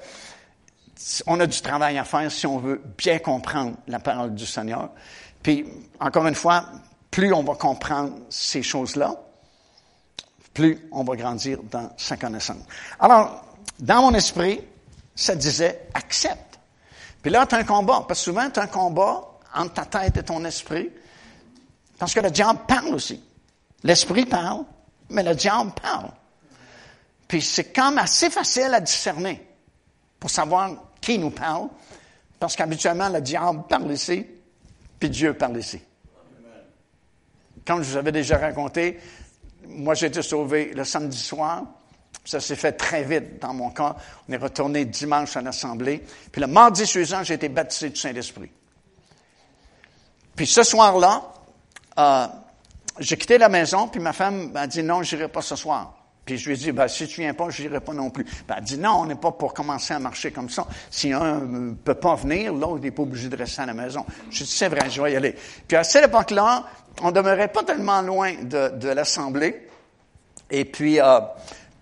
on a du travail à faire si on veut bien comprendre la parole du Seigneur. Puis, encore une fois, plus on va comprendre ces choses-là, plus on va grandir dans sa connaissance. Alors, dans mon esprit, ça disait accepte. Puis là, tu as un combat. Parce que souvent, tu as un combat entre ta tête et ton esprit. Parce que le diable parle aussi. L'esprit parle, mais le diable parle. Puis c'est même assez facile à discerner pour savoir qui nous parle. Parce qu'habituellement, le diable parle ici, puis Dieu parle ici. Comme je vous avais déjà raconté, moi j'ai été sauvé le samedi soir Ça s'est fait très vite dans mon cas. On est retourné dimanche à l'Assemblée. Puis le mardi suivant, j'ai été baptisé du Saint-Esprit. Puis ce soir-là, euh, j'ai quitté la maison, puis ma femme m'a dit non, j'irai pas ce soir. Puis je lui ai dit, ben, si tu viens pas, je n'irai pas non plus. Ben, elle dit, non, on n'est pas pour commencer à marcher comme ça. Si un ne peut pas venir, l'autre n'est pas obligé de rester à la maison. Je lui ai dit, c'est vrai, je vais y aller. Puis à cette époque-là, on demeurait pas tellement loin de, de l'Assemblée. Et puis, euh,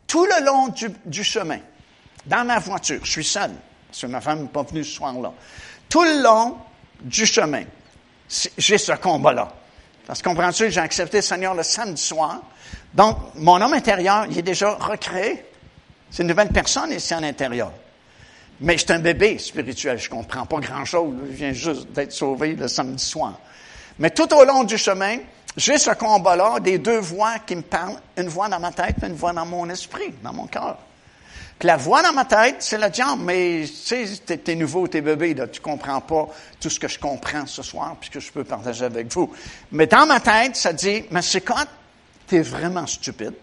tout le long du, chemin, dans ma voiture, je suis seul, parce que ma femme n'est pas venue ce soir-là. Tout le long du chemin, j'ai ce combat-là. Parce que comprends-tu, j'ai accepté le Seigneur le samedi soir. Donc, mon homme intérieur, il est déjà recréé. C'est une nouvelle personne ici à l'intérieur. Mais suis un bébé spirituel. Je comprends pas grand-chose. Je viens juste d'être sauvé le samedi soir. Mais tout au long du chemin, j'ai ce combat-là des deux voix qui me parlent. Une voix dans ma tête, une voix dans mon esprit, dans mon cœur. Puis la voix dans ma tête, c'est le diable. Mais tu sais, t'es, nouveau, t'es bébé, là, tu comprends pas tout ce que je comprends ce soir, puisque je peux partager avec vous. Mais dans ma tête, ça dit, mais c'est quand tu es vraiment stupide.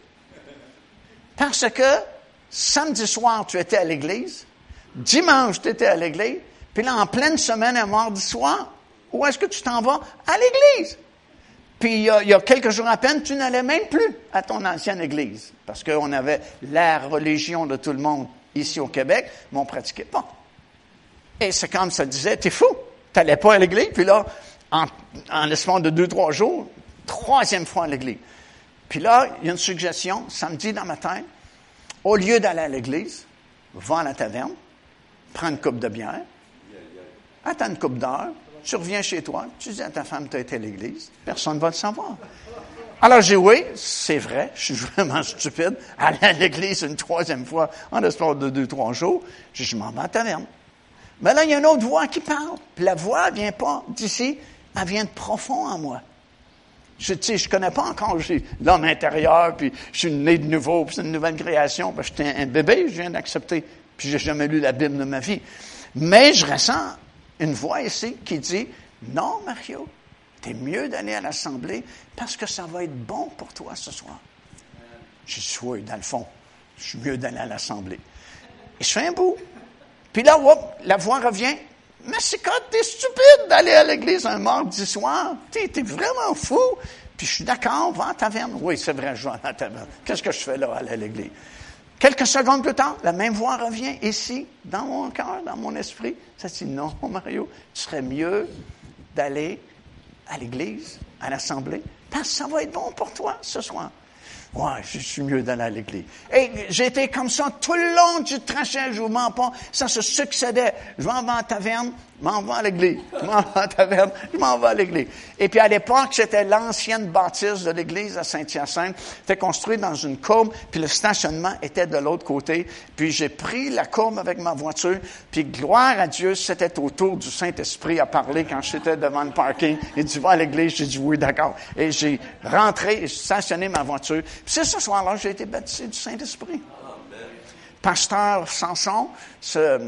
Parce que samedi soir, tu étais à l'église, dimanche, tu étais à l'église, puis là, en pleine semaine, un mardi soir, où est-ce que tu t'en vas? À l'église. Puis il y, a, quelques jours à peine, tu n'allais même plus à ton ancienne église, parce qu'on avait la religion de tout le monde ici au Québec, mais on ne pratiquait pas. Et c'est comme ça disait, t'es fou, tu n'allais pas à l'église, puis là, en, en de deux, trois jours, troisième fois à l'église. Puis là, il y a une suggestion, samedi dans au lieu d'aller à l'église, va à la taverne, prends une coupe de bière, attends une coupe d'heure, tu reviens chez toi, tu dis à ta femme, tu as été à l'église, personne ne va le savoir. Alors j'ai oui, c'est vrai, je suis vraiment stupide, aller à l'église une troisième fois en l'espace de deux, trois jours, je, m'en vais à la taverne. Mais là, il y a une autre voix qui parle, puis la voix ne vient pas d'ici, elle vient de profond en moi. Je ne je connais pas encore l'homme intérieur, puis je suis né de nouveau, puis c'est une nouvelle création, que j'étais un bébé, je viens d'accepter, puis j'ai jamais lu la Bible de ma vie. Mais je ressens une voix ici qui dit, non, Mario, es mieux d'aller à l'Assemblée parce que ça va être bon pour toi ce soir. Je suis oui, dans le fond, je suis mieux d'aller à l'Assemblée. Et je fais un bout. Puis là, la voix revient, mais c'est quand t'es stupide d'aller à l'église un mardi soir? T'es, t'es vraiment fou. Puis je suis d'accord, va la taverne. Oui, c'est vrai, je vais la taverne. Qu'est-ce que je fais là, aller à l'église? Quelques secondes plus tard, la même voix revient ici, dans mon cœur, dans mon esprit. Ça dit, non, Mario, tu serais mieux d'aller à l'église, à l'assemblée, parce que ça va être bon pour toi ce soir. Ouais, je suis mieux d'aller à l'église. Et j'étais comme ça tout le long du trajet, je vous mens pas. Ça se succédait. Je vais la taverne, je m'en vais à l'église. Je m'en vais à la taverne, je m'en vais à l'église. Et puis à l'époque, c'était l'ancienne bâtisse de l'église à Saint-Hyacinthe. C'était construit dans une courbe, puis le stationnement était de l'autre côté. Puis j'ai pris la courbe avec ma voiture, puis gloire à Dieu, c'était autour du Saint-Esprit à parler quand j'étais devant le parking. Il dit, va à l'église. J'ai dit, oui, d'accord. Et j'ai rentré et stationné ma voiture. Puis c'est ce soir-là j'ai été baptisé du Saint-Esprit. Pasteur Samson, tu sais,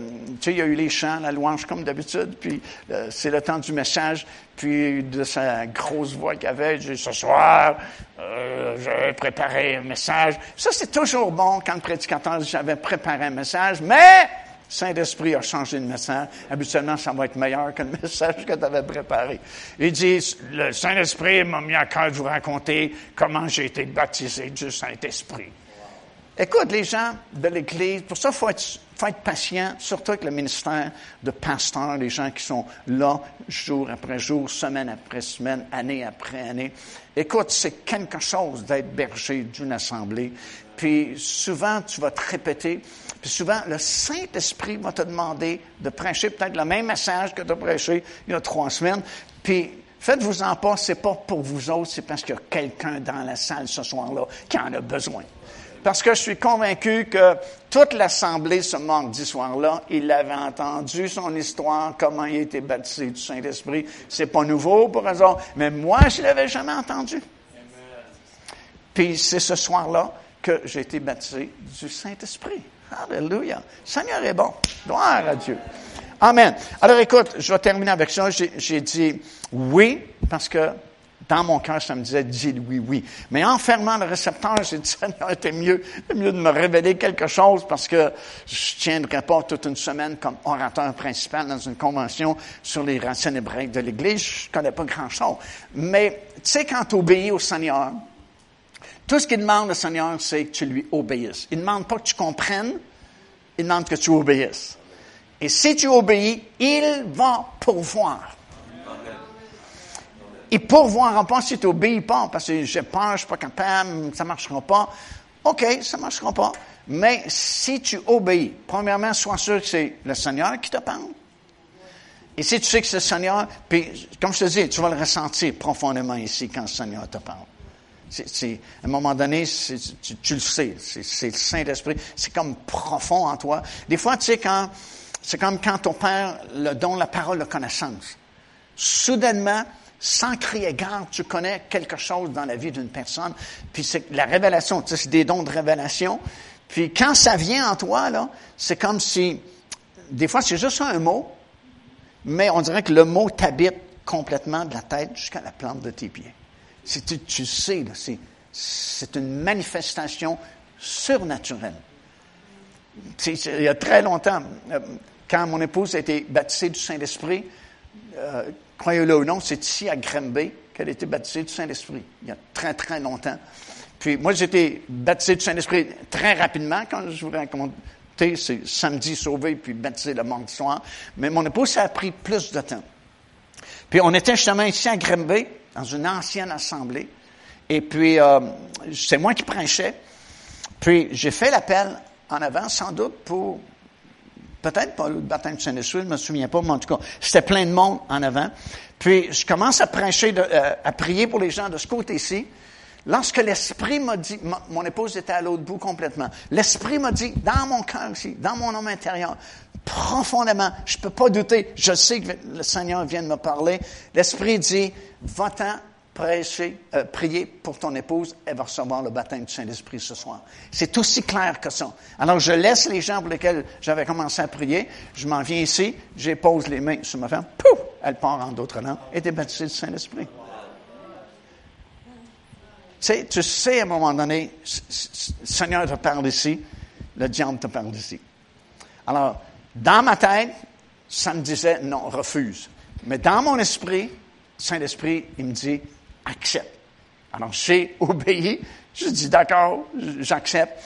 il y a eu les chants, la louange comme d'habitude, puis euh, c'est le temps du message, puis de sa grosse voix qu'il avait, il dit, ce soir, euh, j'ai préparé un message. Ça, c'est toujours bon quand le prédicateur dit, j'avais préparé un message, mais Saint-Esprit a changé le message. Habituellement, ça va être meilleur que le message que tu avais préparé. Il dit, le Saint-Esprit m'a mis à cœur de vous raconter comment j'ai été baptisé du Saint-Esprit. Écoute, les gens de l'Église, pour ça, il faut être, patient, surtout avec le ministère de pasteur, les gens qui sont là jour après jour, semaine après semaine, année après année. Écoute, c'est quelque chose d'être berger d'une assemblée. Puis souvent, tu vas te répéter. Puis souvent, le Saint-Esprit va te demander de prêcher peut-être le même message que tu as prêché il y a trois semaines. Puis faites-vous en pas, c'est pas pour vous autres, c'est parce qu'il y a quelqu'un dans la salle ce soir-là qui en a besoin. Parce que je suis convaincu que toute l'Assemblée ce mardi soir-là, il avait entendu son histoire, comment il a été baptisé du Saint-Esprit. C'est pas nouveau pour eux autres, mais moi, je l'avais jamais entendu. Puis c'est ce soir-là que j'ai été baptisé du Saint-Esprit. Alléluia. Seigneur est bon. Gloire à Dieu. Amen. Alors écoute, je vais terminer avec ça. J'ai dit oui, parce que dans mon cœur, ça me disait, dis oui, oui. Mais en fermant le récepteur, j'ai dit, Seigneur, c'était mieux, mieux de me révéler quelque chose parce que je tiendrai pas toute une semaine comme orateur principal dans une convention sur les racines hébraïques de l'Église. Je connais pas grand-chose. Mais, tu sais, quand tu obéis au Seigneur, tout ce qu'il demande au Seigneur, c'est que tu lui obéisses. Il ne demande pas que tu comprennes, il demande que tu obéisses. Et si tu obéis, il va pourvoir. Et pourvoira pas si tu n'obéis pas, parce que j'ai peur, je suis pas capable, ça marchera pas. OK, ça marchera pas. Mais si tu obéis, premièrement, sois sûr que c'est le Seigneur qui te parle. Et si tu sais que c'est le Seigneur, puis, comme je te dis, tu vas le ressentir profondément ici quand le Seigneur te parle. C'est, à un moment donné, tu, tu, le sais, c'est, le Saint-Esprit. C'est comme profond en toi. Des fois, tu sais, quand, c'est comme quand ton Père le donne la parole de connaissance. Soudainement, sans crier garde, tu connais quelque chose dans la vie d'une personne. Puis c'est la révélation, tu sais, c'est des dons de révélation. Puis quand ça vient en toi, là, c'est comme si, des fois, c'est juste un mot, mais on dirait que le mot t'habite complètement de la tête jusqu'à la plante de tes pieds. Tu, tu sais, c'est, c'est une manifestation surnaturelle. il y a très longtemps, euh, quand mon épouse a été baptisée du Saint-Esprit, euh, croyez-le ou non, c'est ici à Granby qu'elle a été baptisée du Saint-Esprit, il y a très, très longtemps. Puis moi, j'ai été baptisé du Saint-Esprit très rapidement, quand je vous raconter, c'est samedi sauvé, puis baptisé le mardi soir. Mais mon épouse, ça a pris plus de temps. Puis on était justement ici à Granby, dans une ancienne assemblée. Et puis, euh, c'est moi qui prêchais. Puis j'ai fait l'appel en avant, sans doute, pour Peut-être pas le baptême du Saint-Esprit, je me souviens pas, mais en tout cas, c'était plein de monde en avant. Puis, je commence à prêcher, euh, à prier pour les gens de ce côté-ci. Lorsque l'Esprit m'a dit, mon épouse était à l'autre bout complètement, l'Esprit m'a dit, dans mon cœur ici, dans mon homme intérieur, profondément, je ne peux pas douter, je sais que le Seigneur vient de me parler, l'Esprit dit, va-t'en prêcher, euh, prier pour ton épouse, elle va recevoir le baptême du Saint-Esprit ce soir. C'est aussi clair que ça. Alors, je laisse les gens pour lesquels j'avais commencé à prier, je m'en viens ici, j'épose les mains sur ma femme, pouf, elle part en d'autres langues, et est baptisée du Saint-Esprit. Tu sais, tu sais à un moment donné, Seigneur te parle ici, le diable te parle ici. Alors, dans ma tête, ça me disait non, refuse. Mais dans mon esprit, Saint-Esprit, il me dit, accepte. Alors, j'ai obéi. Je dis, d'accord, j'accepte.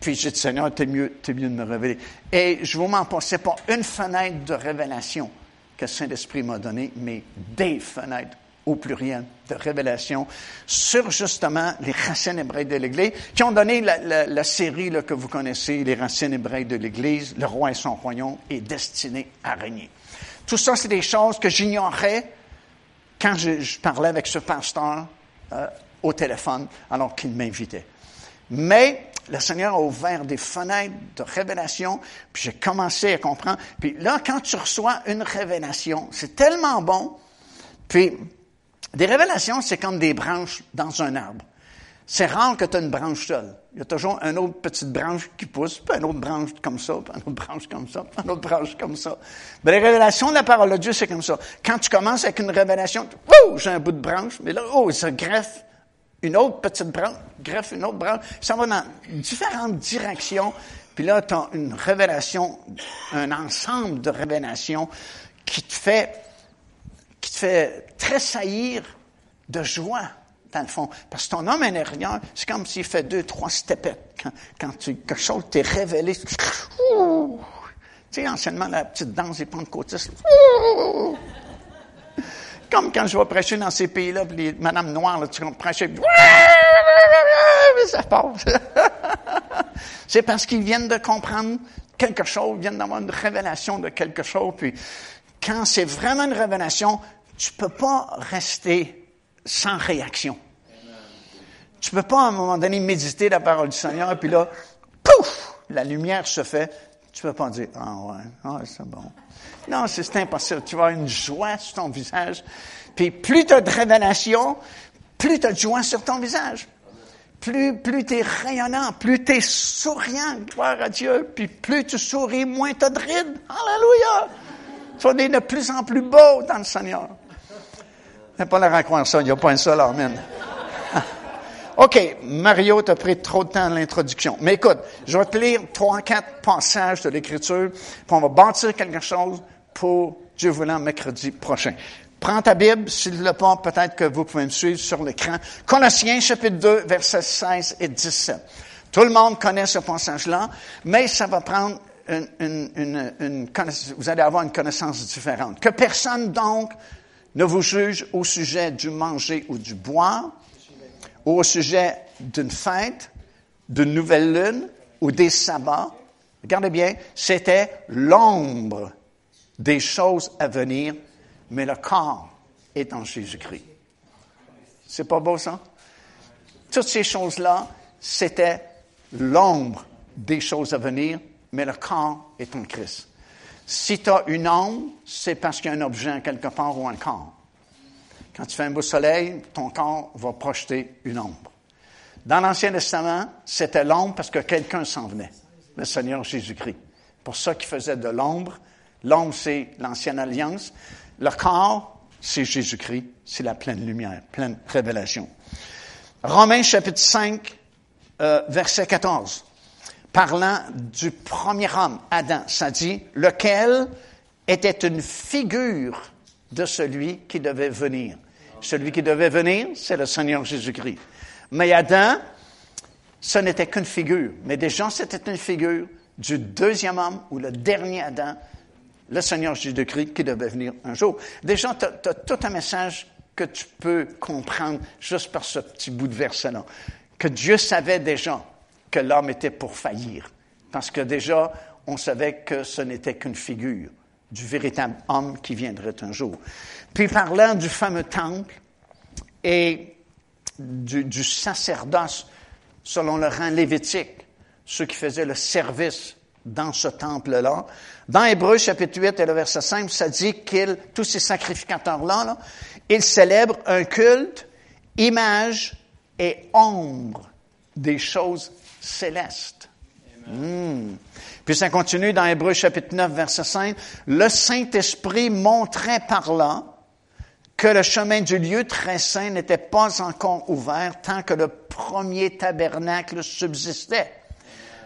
Puis j'ai dit, Seigneur, t'es mieux, t'es mieux de me révéler. Et je vous mens pas, c'est pas une fenêtre de révélation que Saint-Esprit m'a donnée, mais des fenêtres au pluriel de révélation sur justement les racines hébraïques de l'Église, qui ont donné la, série que vous connaissez, les racines hébraïques de l'Église, le roi et son royaume est destiné à régner. Tout ça, c'est des choses que j'ignorais quand je, parlais avec ce pasteur euh, au téléphone alors qu'il m'invitait. Mais le Seigneur a ouvert des fenêtres de révélation, puis j'ai commencé à comprendre. Puis là, quand tu reçois une révélation, c'est tellement bon. Puis, des révélations, c'est comme des branches dans un arbre. C'est rare que tu aies une branche seule. Il y a toujours une autre petite branche qui pousse, puis une autre branche comme ça, puis une autre branche comme ça, puis une autre branche comme ça. Mais les révélations de la parole de Dieu, c'est comme ça. Quand tu commences avec une révélation, oh, j'ai un bout de branche, mais là, oh, ça greffe une autre petite branche, greffe une autre branche. Ça va dans différentes directions. Puis là, tu as une révélation, un ensemble de révélations qui te fait, qui te fait tressaillir de joie fond. Parce que ton homme intérieur, c'est comme s'il fait deux, trois stepettes. Quand, quand tu, quelque chose t'est révélé, tu sais, anciennement, la petite danse des pentecôtistes. Comme quand je vais prêcher dans ces pays-là, puis les madames noires, tu vas prêcher, ça passe. c'est parce qu'ils viennent de comprendre quelque chose, viennent d'avoir une révélation de quelque chose, puis quand c'est vraiment une révélation, tu peux pas rester sans réaction. Tu peux pas à un moment donné méditer la parole du Seigneur, puis là, pouf, la lumière se fait. Tu peux pas dire, ah ouais, ah, c'est bon. Non, c'est impossible. Tu vas avoir une joie sur ton visage. Puis plus tu as de révélation, plus tu as de joie sur ton visage. Plus, plus tu es rayonnant, plus tu es souriant, gloire à Dieu. Puis plus tu souris, moins tu as de rides. Alléluia! Tu être de plus en plus beau dans le Seigneur. n'a pas l'air à croire ça, il n'y a pas un seul amen. OK, Mario, tu as pris trop de temps à l'introduction. Mais écoute, je vais te lire trois, quatre passages de l'Écriture, puis on va bâtir quelque chose pour Dieu voulant mercredi prochain. Prends ta Bible, s'il le pas, peut-être que vous pouvez me suivre sur l'écran. Colossiens chapitre 2, versets 16 et 17. Tout le monde connaît ce passage-là, mais ça va prendre une, une, une, une vous allez avoir une connaissance différente. Que personne donc ne vous juge au sujet du manger ou du boire, au sujet d'une fête, d'une nouvelle lune ou des sabbats. Regardez bien, c'était l'ombre des choses à venir, mais le corps est en Jésus-Christ. C'est pas beau ça? Toutes ces choses-là, c'était l'ombre des choses à venir, mais le corps est en Christ. Si tu as une ombre, c'est parce qu'il y a un objet quelque part ou un corps. Quand tu fais un beau soleil, ton corps va projeter une ombre. Dans l'Ancien Testament, c'était l'ombre parce que quelqu'un s'en venait, le Seigneur Jésus-Christ. Pour ça qu'il faisait de l'ombre. L'ombre, c'est l'Ancienne Alliance. Le corps, c'est Jésus-Christ. C'est la pleine lumière, pleine révélation. Romains chapitre 5, euh, verset 14. Parlant du premier homme, Adam, ça dit, lequel était une figure de celui qui devait venir. Celui qui devait venir, c'est le Seigneur Jésus-Christ. Mais Adam, ce n'était qu'une figure. Mais déjà, c'était une figure du deuxième homme ou le dernier Adam, le Seigneur Jésus-Christ qui devait venir un jour. Déjà, tu as, tout un message que tu peux comprendre juste par ce petit bout de verset-là. Que Dieu savait déjà que l'homme était pour faillir. Parce que déjà, on savait que ce n'était qu'une figure du véritable homme qui viendrait un jour. Puis parlant du fameux temple et du, sacerdoce selon le rang lévitique, ceux qui faisaient le service dans ce temple-là. Dans Hébreu chapitre 8 et le verset 5, ça dit qu'ils, tous ces sacrificateurs-là, là, ils célèbrent un culte, image et ombre des choses célestes. Hmm. Puis ça continue dans Hébreu chapitre 9, verset 5. Le Saint-Esprit montrait par là que le chemin du lieu très saint n'était pas encore ouvert tant que le premier tabernacle subsistait.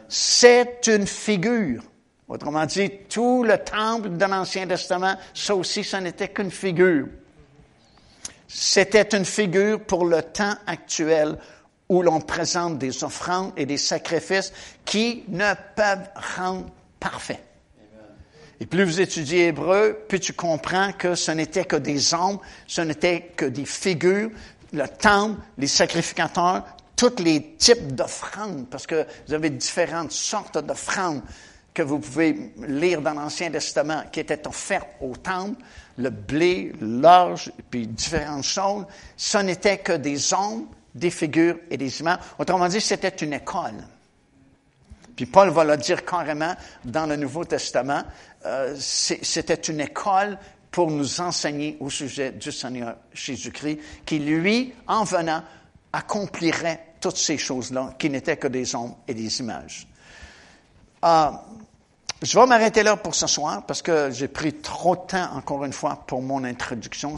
C'est une figure. Autrement dit, tout le temple de l'Ancien Testament, ça aussi, ça n'était qu'une figure. C'était une figure pour le temps actuel où l'on présente des offrandes et des sacrifices qui ne peuvent rendre parfait. Et plus vous étudiez Hébreu, plus tu comprends que ce n'était que des ombres, ce n'était que des figures, le temple, les sacrificateurs, tous les types d'offrandes, parce que vous avez différentes sortes d'offrandes que vous pouvez lire dans l'Ancien Testament qui étaient offertes au temple, le blé, l'orge, puis différentes choses. Ce n'était que des ombres des figures et des images. Autrement dit, c'était une école. Puis Paul va le dire carrément dans le Nouveau Testament, euh, c'était une école pour nous enseigner au sujet du Seigneur Jésus-Christ, qui lui, en venant, accomplirait toutes ces choses-là, qui n'étaient que des ombres et des images. Euh, je vais m'arrêter là pour ce soir parce que j'ai pris trop de temps, encore une fois, pour mon introduction.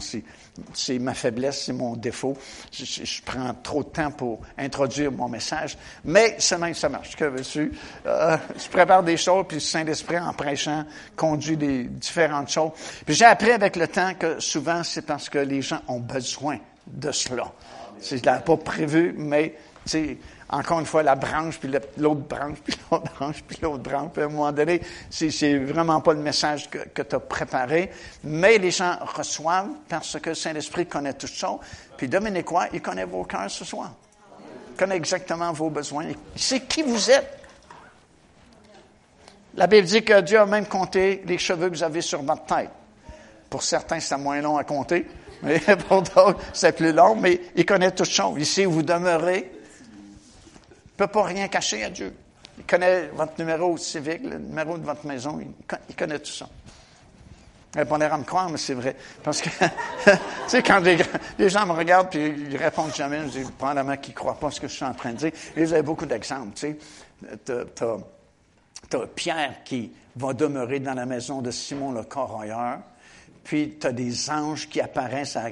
C'est ma faiblesse, c'est mon défaut. Je, prends trop de temps pour introduire mon message. Mais ça ça marche. Que veux-tu? Euh, je prépare des choses, puis le Saint-Esprit, en prêchant, conduit des différentes choses. Puis j'ai appris avec le temps que souvent, c'est parce que les gens ont besoin de cela. Je ne l'avais pas prévu, mais, encore une fois, la branche, puis l'autre branche, puis l'autre branche, puis l'autre branche. Puis à un moment donné, c'est vraiment pas le message que, tu as préparé, mais les gens reçoivent parce que Saint-Esprit connaît tout ça. Puis Dominique, quoi, il connaît vos cœurs ce soir. Il connaît exactement vos besoins. Il sait qui vous êtes. La Bible dit que Dieu a même compté les cheveux que vous avez sur votre tête. Pour certains, c'est moins long à compter, pour d'autres, c'est plus long, mais il connaît tout ça. Il sait où vous demeurez, ne peut pas rien cacher à Dieu. Il connaît votre numéro civique, le numéro de votre maison, il, connaît tout ça. Elle pas l'air à me croire, mais c'est vrai. Parce que, tu sais, quand les, gens me regardent puis ils répondent jamais, je dis probablement qu'ils ne croient pas ce que je suis en train de dire. Et vous avez beaucoup d'exemples, tu sais. Tu as, Pierre qui va demeurer dans la maison de Simon le corroyeur, puis tu as des anges qui apparaissent à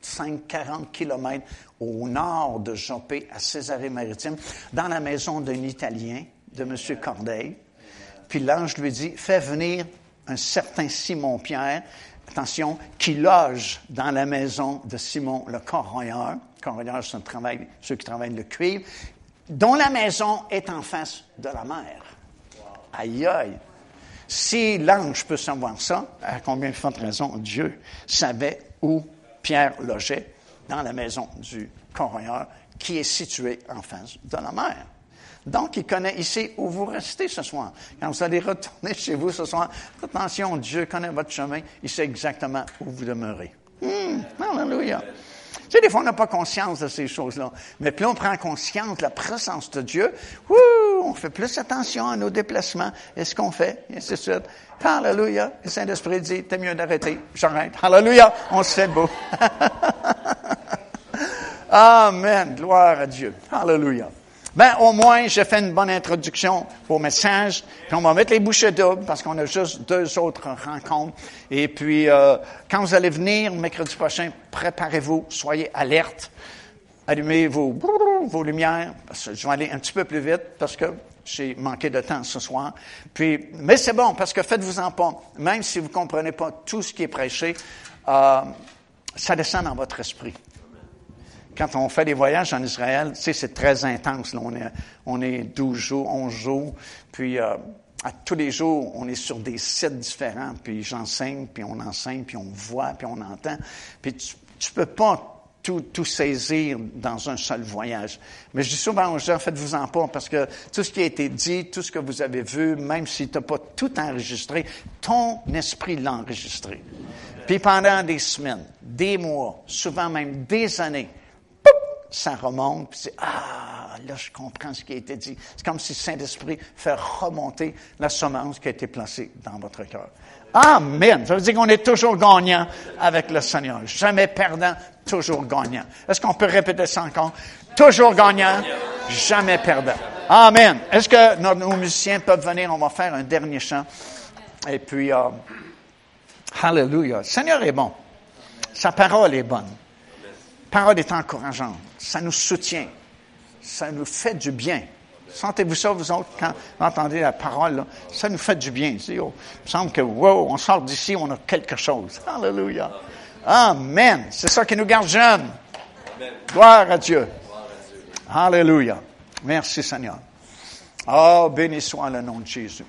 35-40 kilomètres au nord de Joppé, à Césarée-Maritime, dans la maison d'un Italien, de M. Corbeil. Puis l'ange lui dit, fais venir un certain Simon-Pierre, attention, qui loge dans la maison de Simon le corroyeur. Corroyeur, c'est ceux qui travaillent le cuivre, dont la maison est en face de la mer. Aïe aïe. Si l'ange peut savoir ça, à combien de forte raison Dieu savait où Pierre logeait dans la maison du corroyeur qui est située en face de la mer. Donc, il connaît ici où vous restez ce soir. Quand vous allez retourner chez vous ce soir, attention, Dieu connaît votre chemin, il sait exactement où vous demeurez. Hum, hallelujah. Sais, des fois, on n'a pas conscience de ces choses-là. Mais plus on prend conscience de la présence de Dieu, on fait plus attention à nos déplacements et ce qu'on fait, et ainsi. Alléluia. Le Saint-Esprit dit, t'es mieux d'arrêter. J'arrête. Alléluia. On se fait beau. Amen. Gloire à Dieu. Alléluia. Ben, au moins, j'ai fait une bonne introduction au message. Puis on va mettre les bouchées doubles parce qu'on a juste deux autres rencontres. Et puis, euh, quand vous allez venir mercredi prochain, préparez-vous, soyez alerte. Allumez vos, vos lumières. je vais aller un petit peu plus vite parce que j'ai manqué de temps ce soir. Puis, mais c'est bon parce que faites-vous-en pas. Même si vous ne comprenez pas tout ce qui est prêché, euh, ça descend dans votre esprit quand on fait des voyages en Israël, tu sais, c'est très intense. Là. On, est, on est 12 jours, 11 jours, puis euh, à tous les jours, on est sur des sites différents, puis j'enseigne, puis on enseigne, puis on voit, puis on entend. Puis tu ne peux pas tout, tout, saisir dans un seul voyage. Mais je dis souvent aux gens, faites-vous-en pas, parce que tout ce qui a été dit, tout ce que vous avez vu, même si tu n'as pas tout enregistré, ton esprit l'a enregistré. Puis pendant des semaines, des mois, souvent même des années, ça remonte, puis c'est Ah, là, je comprends ce qui a été dit. C'est comme si le Saint-Esprit fait remonter la semence qui a été placée dans votre cœur. Amen. Ça veut dire qu'on est toujours gagnant avec le Seigneur. Jamais perdant, toujours gagnant. Est-ce qu'on peut répéter ça encore? Toujours gagnant, jamais perdant. Amen. Est-ce que nos, musiciens peuvent venir? On va faire un dernier chant. Et puis, euh, Hallelujah. Le Seigneur est bon. Sa parole est bonne parole est encourageante. Ça nous soutient. Ça nous fait du bien. Sentez-vous ça, vous autres, quand vous entendez la parole, ça nous fait du bien. Oh, il me semble que, wow, on sort d'ici, on a quelque chose. Alléluia. Amen. C'est ça qui nous garde jeunes. Gloire à Dieu. Alléluia. Merci Seigneur. Oh, béni soit le nom de Jésus.